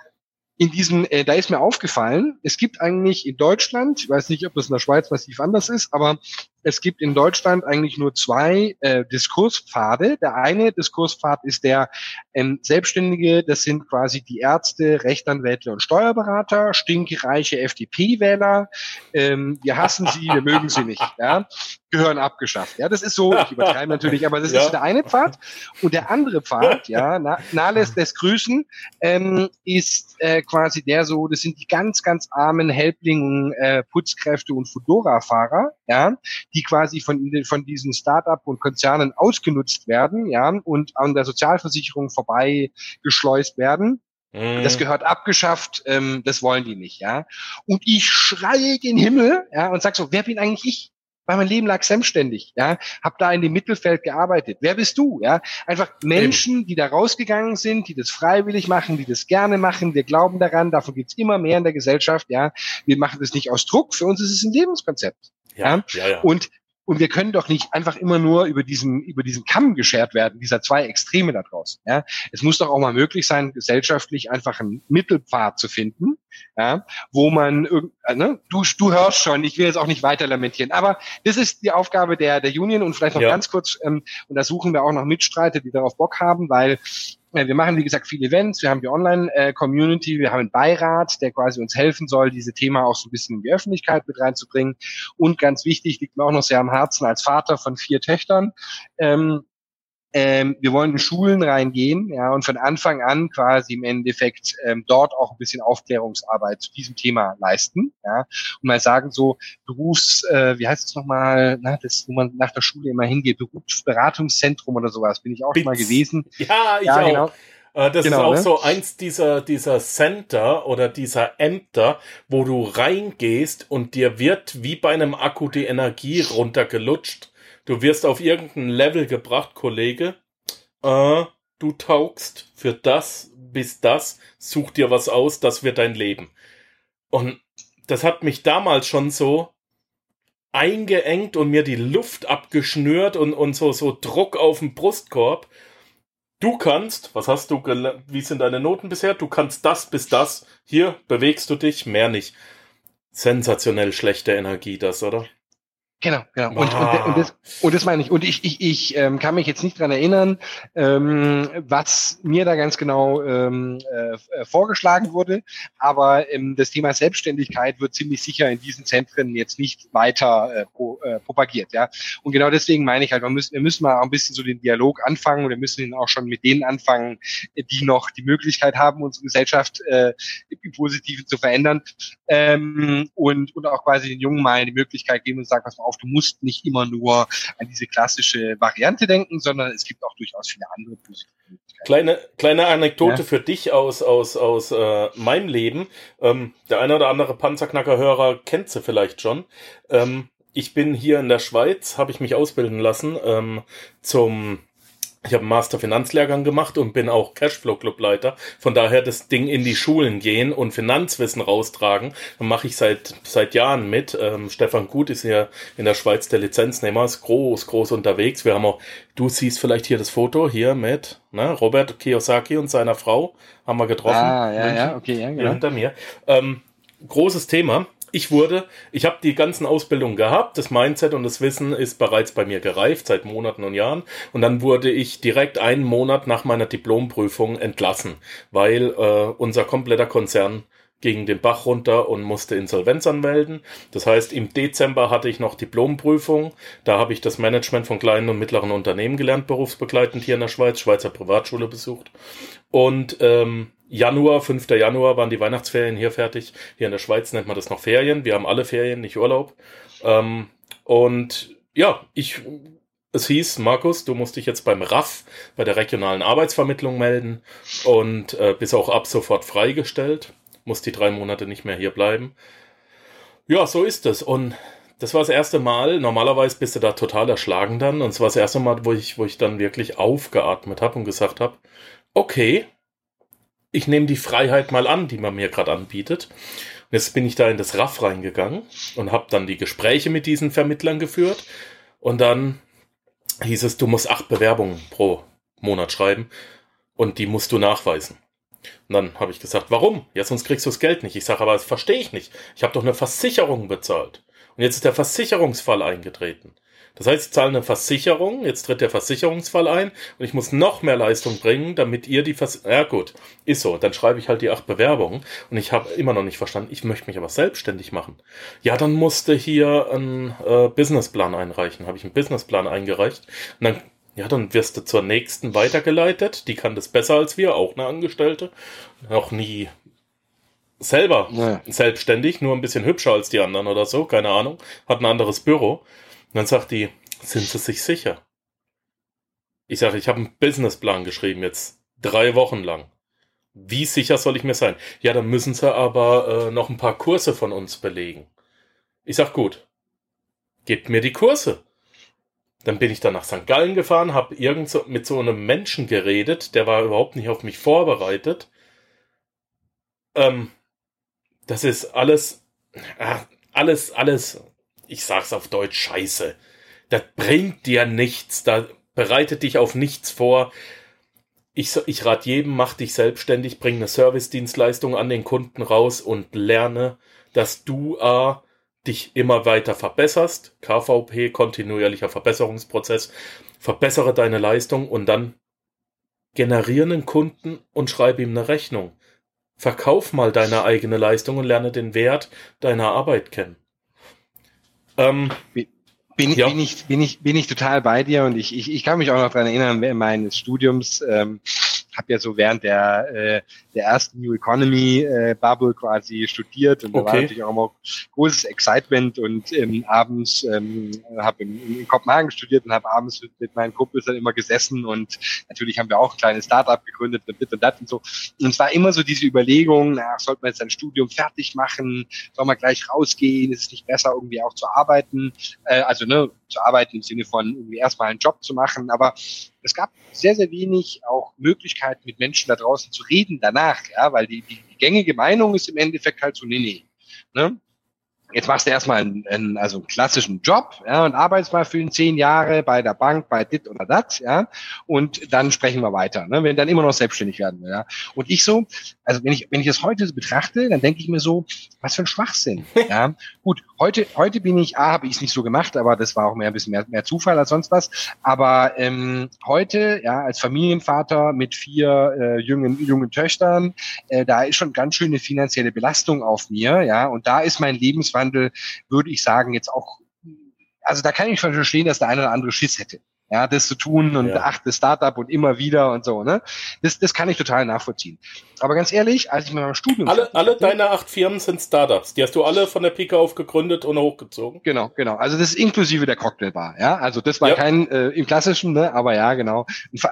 in diesem, äh, da ist mir aufgefallen, es gibt eigentlich in Deutschland, ich weiß nicht, ob das in der Schweiz massiv anders ist, aber es gibt in Deutschland eigentlich nur zwei äh, Diskurspfade. Der eine Diskurspfad ist der ähm, Selbstständige, das sind quasi die Ärzte, Rechtsanwälte und Steuerberater, stinkreiche FDP-Wähler. Ähm, wir hassen sie, wir mögen sie nicht. Ja? Gehören abgeschafft. Ja, das ist so, ich übertreibe natürlich, aber das ja. ist der eine Pfad. Und der andere Pfad, ja, na, Nahles des Grüßen, ähm, ist äh, quasi der so, das sind die ganz, ganz armen Helplingen, äh, Putzkräfte und Fudora-Fahrer, ja, die quasi von, von diesen Start-up und Konzernen ausgenutzt werden, ja, und an der Sozialversicherung vorbei geschleust werden. Mhm. Das gehört abgeschafft, ähm, das wollen die nicht, ja. Und ich schreie den Himmel, ja, und sag so, wer bin eigentlich ich? Weil mein Leben lag selbstständig, ja, hab da in dem Mittelfeld gearbeitet. Wer bist du, ja? Einfach Menschen, die da rausgegangen sind, die das freiwillig machen, die das gerne machen. Wir glauben daran, davon gibt's immer mehr in der Gesellschaft, ja. Wir machen das nicht aus Druck. Für uns ist es ein Lebenskonzept. Ja, ja, ja. Und und wir können doch nicht einfach immer nur über diesen, über diesen Kamm geschert werden, dieser zwei Extreme da draußen. Ja? Es muss doch auch mal möglich sein, gesellschaftlich einfach einen Mittelpfad zu finden, ja? wo man, äh, ne? du, du hörst schon, ich will jetzt auch nicht weiter lamentieren, aber das ist die Aufgabe der, der Union und vielleicht noch ja. ganz kurz, ähm, und da suchen wir auch noch Mitstreiter, die darauf Bock haben, weil wir machen, wie gesagt, viele Events, wir haben die Online-Community, wir haben einen Beirat, der quasi uns helfen soll, diese Thema auch so ein bisschen in die Öffentlichkeit mit reinzubringen. Und ganz wichtig, liegt mir auch noch sehr am Herzen als Vater von vier Töchtern, ähm, ähm, wir wollen in Schulen reingehen, ja, und von Anfang an quasi im Endeffekt ähm, dort auch ein bisschen Aufklärungsarbeit zu diesem Thema leisten, ja, und mal sagen so Berufs, äh, wie heißt es nochmal, na, das, wo man nach der Schule immer hingeht, Berufsberatungszentrum oder sowas, bin ich auch schon mal gewesen. Ja, ich ja, auch. Genau. Äh, das genau, ist auch ne? so eins dieser, dieser Center oder dieser Ämter, wo du reingehst und dir wird wie bei einem Akku die Energie runtergelutscht Du wirst auf irgendein Level gebracht, Kollege. Äh, du taugst für das bis das, such dir was aus, das wird dein Leben. Und das hat mich damals schon so eingeengt und mir die Luft abgeschnürt und, und so, so Druck auf den Brustkorb. Du kannst, was hast du, wie sind deine Noten bisher? Du kannst das bis das. Hier bewegst du dich, mehr nicht. sensationell schlechte Energie, das, oder? Genau, genau. Und, und, und, das, und das meine ich. Und ich, ich, ich ähm, kann mich jetzt nicht dran erinnern, ähm, was mir da ganz genau ähm, äh, vorgeschlagen wurde. Aber ähm, das Thema Selbstständigkeit wird ziemlich sicher in diesen Zentren jetzt nicht weiter äh, pro, äh, propagiert. Ja. Und genau deswegen meine ich halt, wir müssen, wir müssen mal ein bisschen so den Dialog anfangen und wir müssen ihn auch schon mit denen anfangen, die noch die Möglichkeit haben, unsere Gesellschaft äh, im Positiven zu verändern. Ähm, und, und auch quasi den Jungen mal die Möglichkeit geben und sagen, was auf, du musst nicht immer nur an diese klassische Variante denken, sondern es gibt auch durchaus viele andere positive Kleine, kleine Anekdote ja. für dich aus, aus, aus äh, meinem Leben. Ähm, der eine oder andere Panzerknacker-Hörer kennt sie vielleicht schon. Ähm, ich bin hier in der Schweiz, habe ich mich ausbilden lassen ähm, zum ich habe einen Master Finanzlehrgang gemacht und bin auch Cashflow Clubleiter. Von daher das Ding in die Schulen gehen und Finanzwissen raustragen, mache ich seit seit Jahren mit. Ähm, Stefan Gut ist hier in der Schweiz der Lizenznehmer, ist groß groß unterwegs. Wir haben auch, du siehst vielleicht hier das Foto hier mit ne, Robert Kiyosaki und seiner Frau haben wir getroffen. Ah ja ja okay ja genau. hinter mir. Ähm, großes Thema ich wurde, ich habe die ganzen Ausbildungen gehabt, das Mindset und das Wissen ist bereits bei mir gereift seit Monaten und Jahren und dann wurde ich direkt einen Monat nach meiner Diplomprüfung entlassen, weil äh, unser kompletter Konzern ging den Bach runter und musste Insolvenz anmelden. Das heißt, im Dezember hatte ich noch Diplomprüfung. Da habe ich das Management von kleinen und mittleren Unternehmen gelernt, berufsbegleitend hier in der Schweiz, Schweizer Privatschule besucht. Und ähm, Januar, 5. Januar waren die Weihnachtsferien hier fertig. Hier in der Schweiz nennt man das noch Ferien. Wir haben alle Ferien, nicht Urlaub. Ähm, und ja, ich, es hieß, Markus, du musst dich jetzt beim RAF, bei der regionalen Arbeitsvermittlung melden und äh, bist auch ab sofort freigestellt. Musst die drei Monate nicht mehr hier bleiben. Ja, so ist es. Und das war das erste Mal. Normalerweise bist du da total erschlagen dann. Und es war das erste Mal, wo ich, wo ich dann wirklich aufgeatmet habe und gesagt habe, okay, ich nehme die Freiheit mal an, die man mir gerade anbietet. Und jetzt bin ich da in das RAF reingegangen und habe dann die Gespräche mit diesen Vermittlern geführt. Und dann hieß es, du musst acht Bewerbungen pro Monat schreiben und die musst du nachweisen. Und dann habe ich gesagt, warum? Ja, sonst kriegst du das Geld nicht. Ich sage, aber das verstehe ich nicht. Ich habe doch eine Versicherung bezahlt. Und jetzt ist der Versicherungsfall eingetreten. Das heißt, ich zahle eine Versicherung, jetzt tritt der Versicherungsfall ein und ich muss noch mehr Leistung bringen, damit ihr die Vers Ja gut, ist so. Dann schreibe ich halt die acht Bewerbungen und ich habe immer noch nicht verstanden, ich möchte mich aber selbstständig machen. Ja, dann musste hier ein äh, Businessplan einreichen. Habe ich einen Businessplan eingereicht und dann ja, dann wirst du zur nächsten weitergeleitet. Die kann das besser als wir, auch eine Angestellte. Noch nie selber ja. selbstständig, nur ein bisschen hübscher als die anderen oder so, keine Ahnung. Hat ein anderes Büro. Und dann sagt die, sind Sie sich sicher? Ich sage, ich habe einen Businessplan geschrieben jetzt drei Wochen lang. Wie sicher soll ich mir sein? Ja, dann müssen Sie aber äh, noch ein paar Kurse von uns belegen. Ich sag gut, gebt mir die Kurse. Dann bin ich dann nach St. Gallen gefahren, habe irgend so, mit so einem Menschen geredet, der war überhaupt nicht auf mich vorbereitet. Ähm, das ist alles, äh, alles, alles ich sag's auf Deutsch, scheiße. Das bringt dir nichts, da bereitet dich auf nichts vor. Ich, ich rate jedem, mach dich selbstständig, bring eine Service-Dienstleistung an den Kunden raus und lerne, dass du äh, dich immer weiter verbesserst. KVP, kontinuierlicher Verbesserungsprozess. Verbessere deine Leistung und dann generiere einen Kunden und schreibe ihm eine Rechnung. Verkauf mal deine eigene Leistung und lerne den Wert deiner Arbeit kennen. Ähm, bin, ja. bin, ich, bin, ich, bin ich total bei dir und ich, ich, ich kann mich auch noch dran erinnern, während meines Studiums ähm, habe ja so während der, äh, der ersten New Economy äh, Bubble quasi studiert und okay. da war natürlich auch immer großes Excitement und ähm, abends ähm, habe in, in Kopenhagen studiert und habe abends mit, mit meinen Kumpels dann immer gesessen und natürlich haben wir auch ein kleines Startup gegründet mit dit und dat und so. Und es war immer so diese Überlegung, na, sollte man jetzt ein Studium fertig machen, soll man gleich rausgehen, ist es nicht besser irgendwie auch zu arbeiten, äh, also ne, zu arbeiten im Sinne von irgendwie erstmal einen Job zu machen, aber es gab sehr, sehr wenig auch Möglichkeiten, mit Menschen da draußen zu reden danach, ja, weil die, die, die gängige Meinung ist im Endeffekt halt so, nee, nee. Ne? jetzt machst du erstmal einen, einen, also einen klassischen Job ja, und arbeitest mal für ihn zehn Jahre bei der Bank, bei dit oder dat, ja, und dann sprechen wir weiter, ne, wenn dann immer noch selbstständig werden will, ja. Und ich so, also wenn ich, wenn ich das heute so betrachte, dann denke ich mir so, was für ein Schwachsinn, ja. Gut, heute, heute bin ich, ah, habe ich es nicht so gemacht, aber das war auch mehr ein bisschen mehr, mehr Zufall als sonst was, aber ähm, heute, ja, als Familienvater mit vier äh, jungen, jungen Töchtern, äh, da ist schon ganz schöne finanzielle Belastung auf mir, ja, und da ist mein Lebenswandel Wandel, würde ich sagen, jetzt auch, also da kann ich schon verstehen, dass der eine oder andere Schiss hätte. Ja, das zu tun und ja. ach, das Startup und immer wieder und so, ne? Das, das kann ich total nachvollziehen. Aber ganz ehrlich, als ich mit meinem Studium. Alle, alle hatte, deine acht Firmen sind Startups. Die hast du alle von der Pika auf gegründet und hochgezogen. Genau, genau. Also das ist inklusive der Cocktailbar, ja. Also das war ja. kein äh, im klassischen, ne? Aber ja, genau.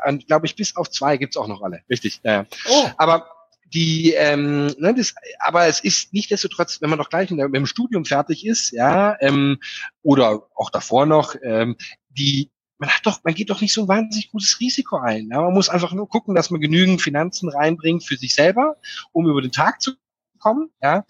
Und, glaube ich, bis auf zwei gibt's auch noch alle. Richtig. Ja. Oh. Aber die, ähm, ne, das, aber es ist nicht desto trotz, wenn man doch gleich mit dem Studium fertig ist, ja, ähm, oder auch davor noch, ähm, die, man hat doch, man geht doch nicht so ein wahnsinnig gutes Risiko ein. Ja? Man muss einfach nur gucken, dass man genügend Finanzen reinbringt für sich selber, um über den Tag zu kommen, ja.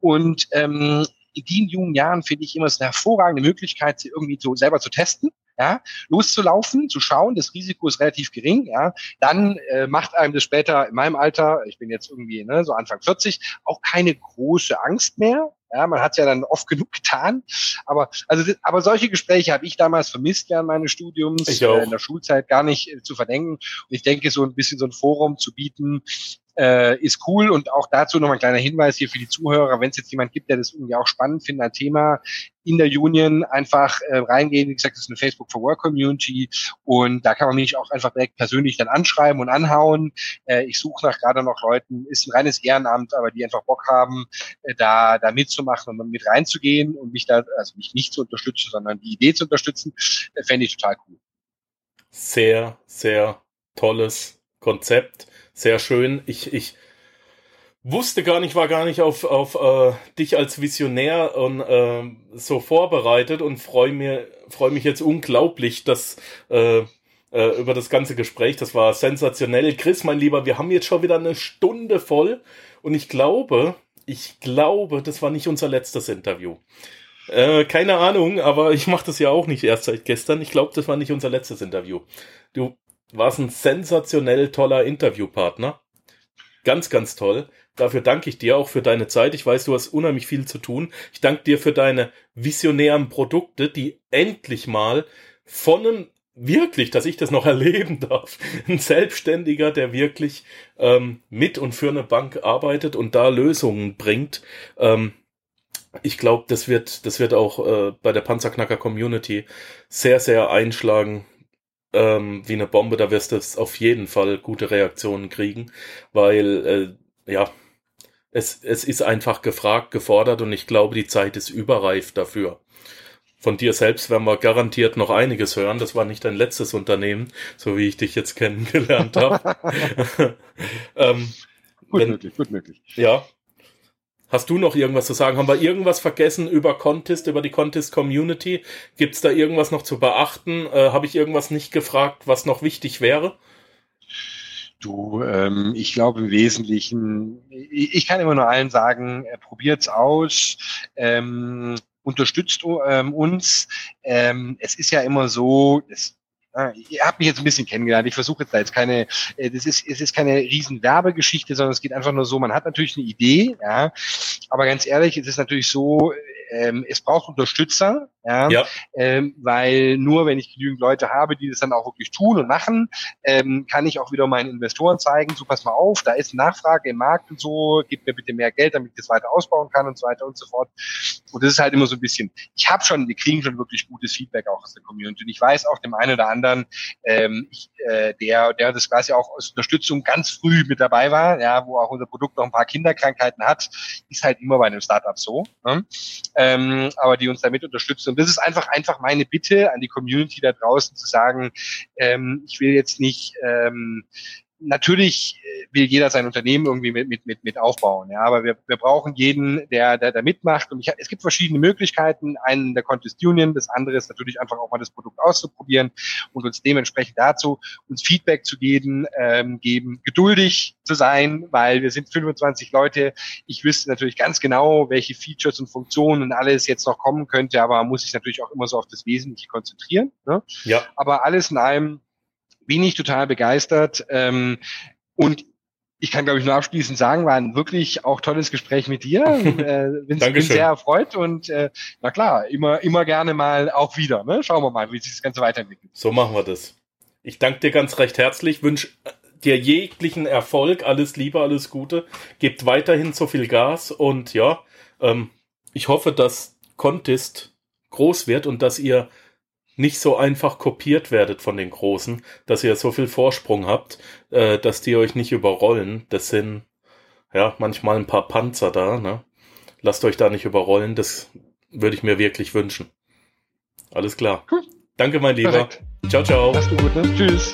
Und ähm, in den jungen Jahren finde ich immer es eine hervorragende Möglichkeit, sie irgendwie so selber zu testen ja, loszulaufen, zu schauen, das Risiko ist relativ gering, ja, dann äh, macht einem das später in meinem Alter, ich bin jetzt irgendwie ne, so Anfang 40, auch keine große Angst mehr. Ja, man hat ja dann oft genug getan, aber also aber solche Gespräche habe ich damals vermisst während meines Studiums äh, in der Schulzeit gar nicht äh, zu verdenken. Und ich denke, so ein bisschen so ein Forum zu bieten, äh, ist cool. Und auch dazu noch ein kleiner Hinweis hier für die Zuhörer, wenn es jetzt jemand gibt, der das irgendwie auch spannend findet, ein Thema in der Union einfach äh, reingehen. Wie gesagt, das ist eine Facebook for Work Community und da kann man mich auch einfach direkt persönlich dann anschreiben und anhauen. Äh, ich suche nach gerade noch Leuten, ist ein reines Ehrenamt, aber die einfach Bock haben, äh, da, da mitzumachen und mit reinzugehen und mich da, also mich nicht zu unterstützen, sondern die Idee zu unterstützen, äh, fände ich total cool. Sehr, sehr tolles Konzept sehr schön. Ich, ich wusste gar nicht, war gar nicht auf, auf äh, dich als Visionär und äh, so vorbereitet und freue mir freue mich jetzt unglaublich, dass äh, äh, über das ganze Gespräch. Das war sensationell. Chris, mein Lieber, wir haben jetzt schon wieder eine Stunde voll und ich glaube, ich glaube, das war nicht unser letztes Interview. Äh, keine Ahnung, aber ich mache das ja auch nicht erst seit gestern. Ich glaube, das war nicht unser letztes Interview. Du warst ein sensationell toller Interviewpartner. Ganz, ganz toll. Dafür danke ich dir auch für deine Zeit. Ich weiß, du hast unheimlich viel zu tun. Ich danke dir für deine visionären Produkte, die endlich mal von einem wirklich, dass ich das noch erleben darf, ein Selbstständiger, der wirklich ähm, mit und für eine Bank arbeitet und da Lösungen bringt. Ähm, ich glaube, das wird, das wird auch äh, bei der Panzerknacker Community sehr, sehr einschlagen ähm, wie eine Bombe, da wirst du auf jeden Fall gute Reaktionen kriegen, weil äh, ja, es, es ist einfach gefragt, gefordert und ich glaube, die Zeit ist überreif dafür. Von dir selbst werden wir garantiert noch einiges hören. Das war nicht dein letztes Unternehmen, so wie ich dich jetzt kennengelernt habe. ähm, gut wenn, möglich, gut möglich. Ja, Hast du noch irgendwas zu sagen? Haben wir irgendwas vergessen über Contest, über die Contest Community? Gibt es da irgendwas noch zu beachten? Äh, Habe ich irgendwas nicht gefragt, was noch wichtig wäre? Du, ähm, ich glaube im Wesentlichen, ich, ich kann immer nur allen sagen, äh, probiert's aus. Ähm, unterstützt ähm, uns. Ähm, es ist ja immer so, es ihr habt mich jetzt ein bisschen kennengelernt. Ich versuche jetzt da jetzt keine, äh, das ist, es ist keine riesen Werbegeschichte, sondern es geht einfach nur so, man hat natürlich eine Idee, ja, aber ganz ehrlich, es ist natürlich so, ähm, es braucht Unterstützer, ja, ja. Ähm, weil nur wenn ich genügend Leute habe, die das dann auch wirklich tun und machen, ähm, kann ich auch wieder meinen Investoren zeigen, so pass mal auf, da ist Nachfrage im Markt und so, gib mir bitte mehr Geld, damit ich das weiter ausbauen kann und so weiter und so fort. Und das ist halt immer so ein bisschen, ich habe schon, wir kriegen schon wirklich gutes Feedback auch aus der Community und ich weiß auch dem einen oder anderen, ähm, ich, äh, der, der das quasi auch aus Unterstützung ganz früh mit dabei war, ja, wo auch unser Produkt noch ein paar Kinderkrankheiten hat, ist halt immer bei einem Startup so, ne? ähm, aber die uns damit unterstützen und das ist einfach, einfach meine Bitte an die Community da draußen zu sagen, ähm, ich will jetzt nicht ähm, natürlich äh, will jeder sein Unternehmen irgendwie mit, mit, mit, mit aufbauen. Ja, aber wir, wir brauchen jeden, der, der, der mitmacht. Und ich, es gibt verschiedene Möglichkeiten. Einen der Contest Union, das andere ist natürlich einfach auch mal das Produkt auszuprobieren und uns dementsprechend dazu uns Feedback zu geben, ähm, geben, geduldig zu sein, weil wir sind 25 Leute. Ich wüsste natürlich ganz genau, welche Features und Funktionen und alles jetzt noch kommen könnte, aber man muss sich natürlich auch immer so auf das Wesentliche konzentrieren. Ne? Ja. Aber alles in allem bin ich total begeistert. Ähm, und ich kann, glaube ich, nur abschließend sagen, war ein wirklich auch tolles Gespräch mit dir. äh, bin, bin sehr erfreut und äh, na klar, immer, immer gerne mal auch wieder. Ne? Schauen wir mal, wie sich das Ganze weiterentwickelt. So machen wir das. Ich danke dir ganz recht herzlich, wünsche dir jeglichen Erfolg, alles Liebe, alles Gute. Gebt weiterhin so viel Gas und ja, ähm, ich hoffe, dass Contest groß wird und dass ihr nicht so einfach kopiert werdet von den Großen, dass ihr so viel Vorsprung habt, äh, dass die euch nicht überrollen. Das sind ja manchmal ein paar Panzer da. Ne? Lasst euch da nicht überrollen. Das würde ich mir wirklich wünschen. Alles klar. Cool. Danke, mein Lieber. Perfekt. Ciao, ciao. Gut, ne? Tschüss.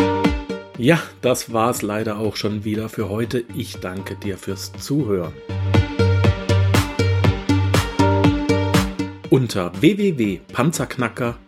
Ja, das war's leider auch schon wieder für heute. Ich danke dir fürs Zuhören. Unter www.panzerknacker.com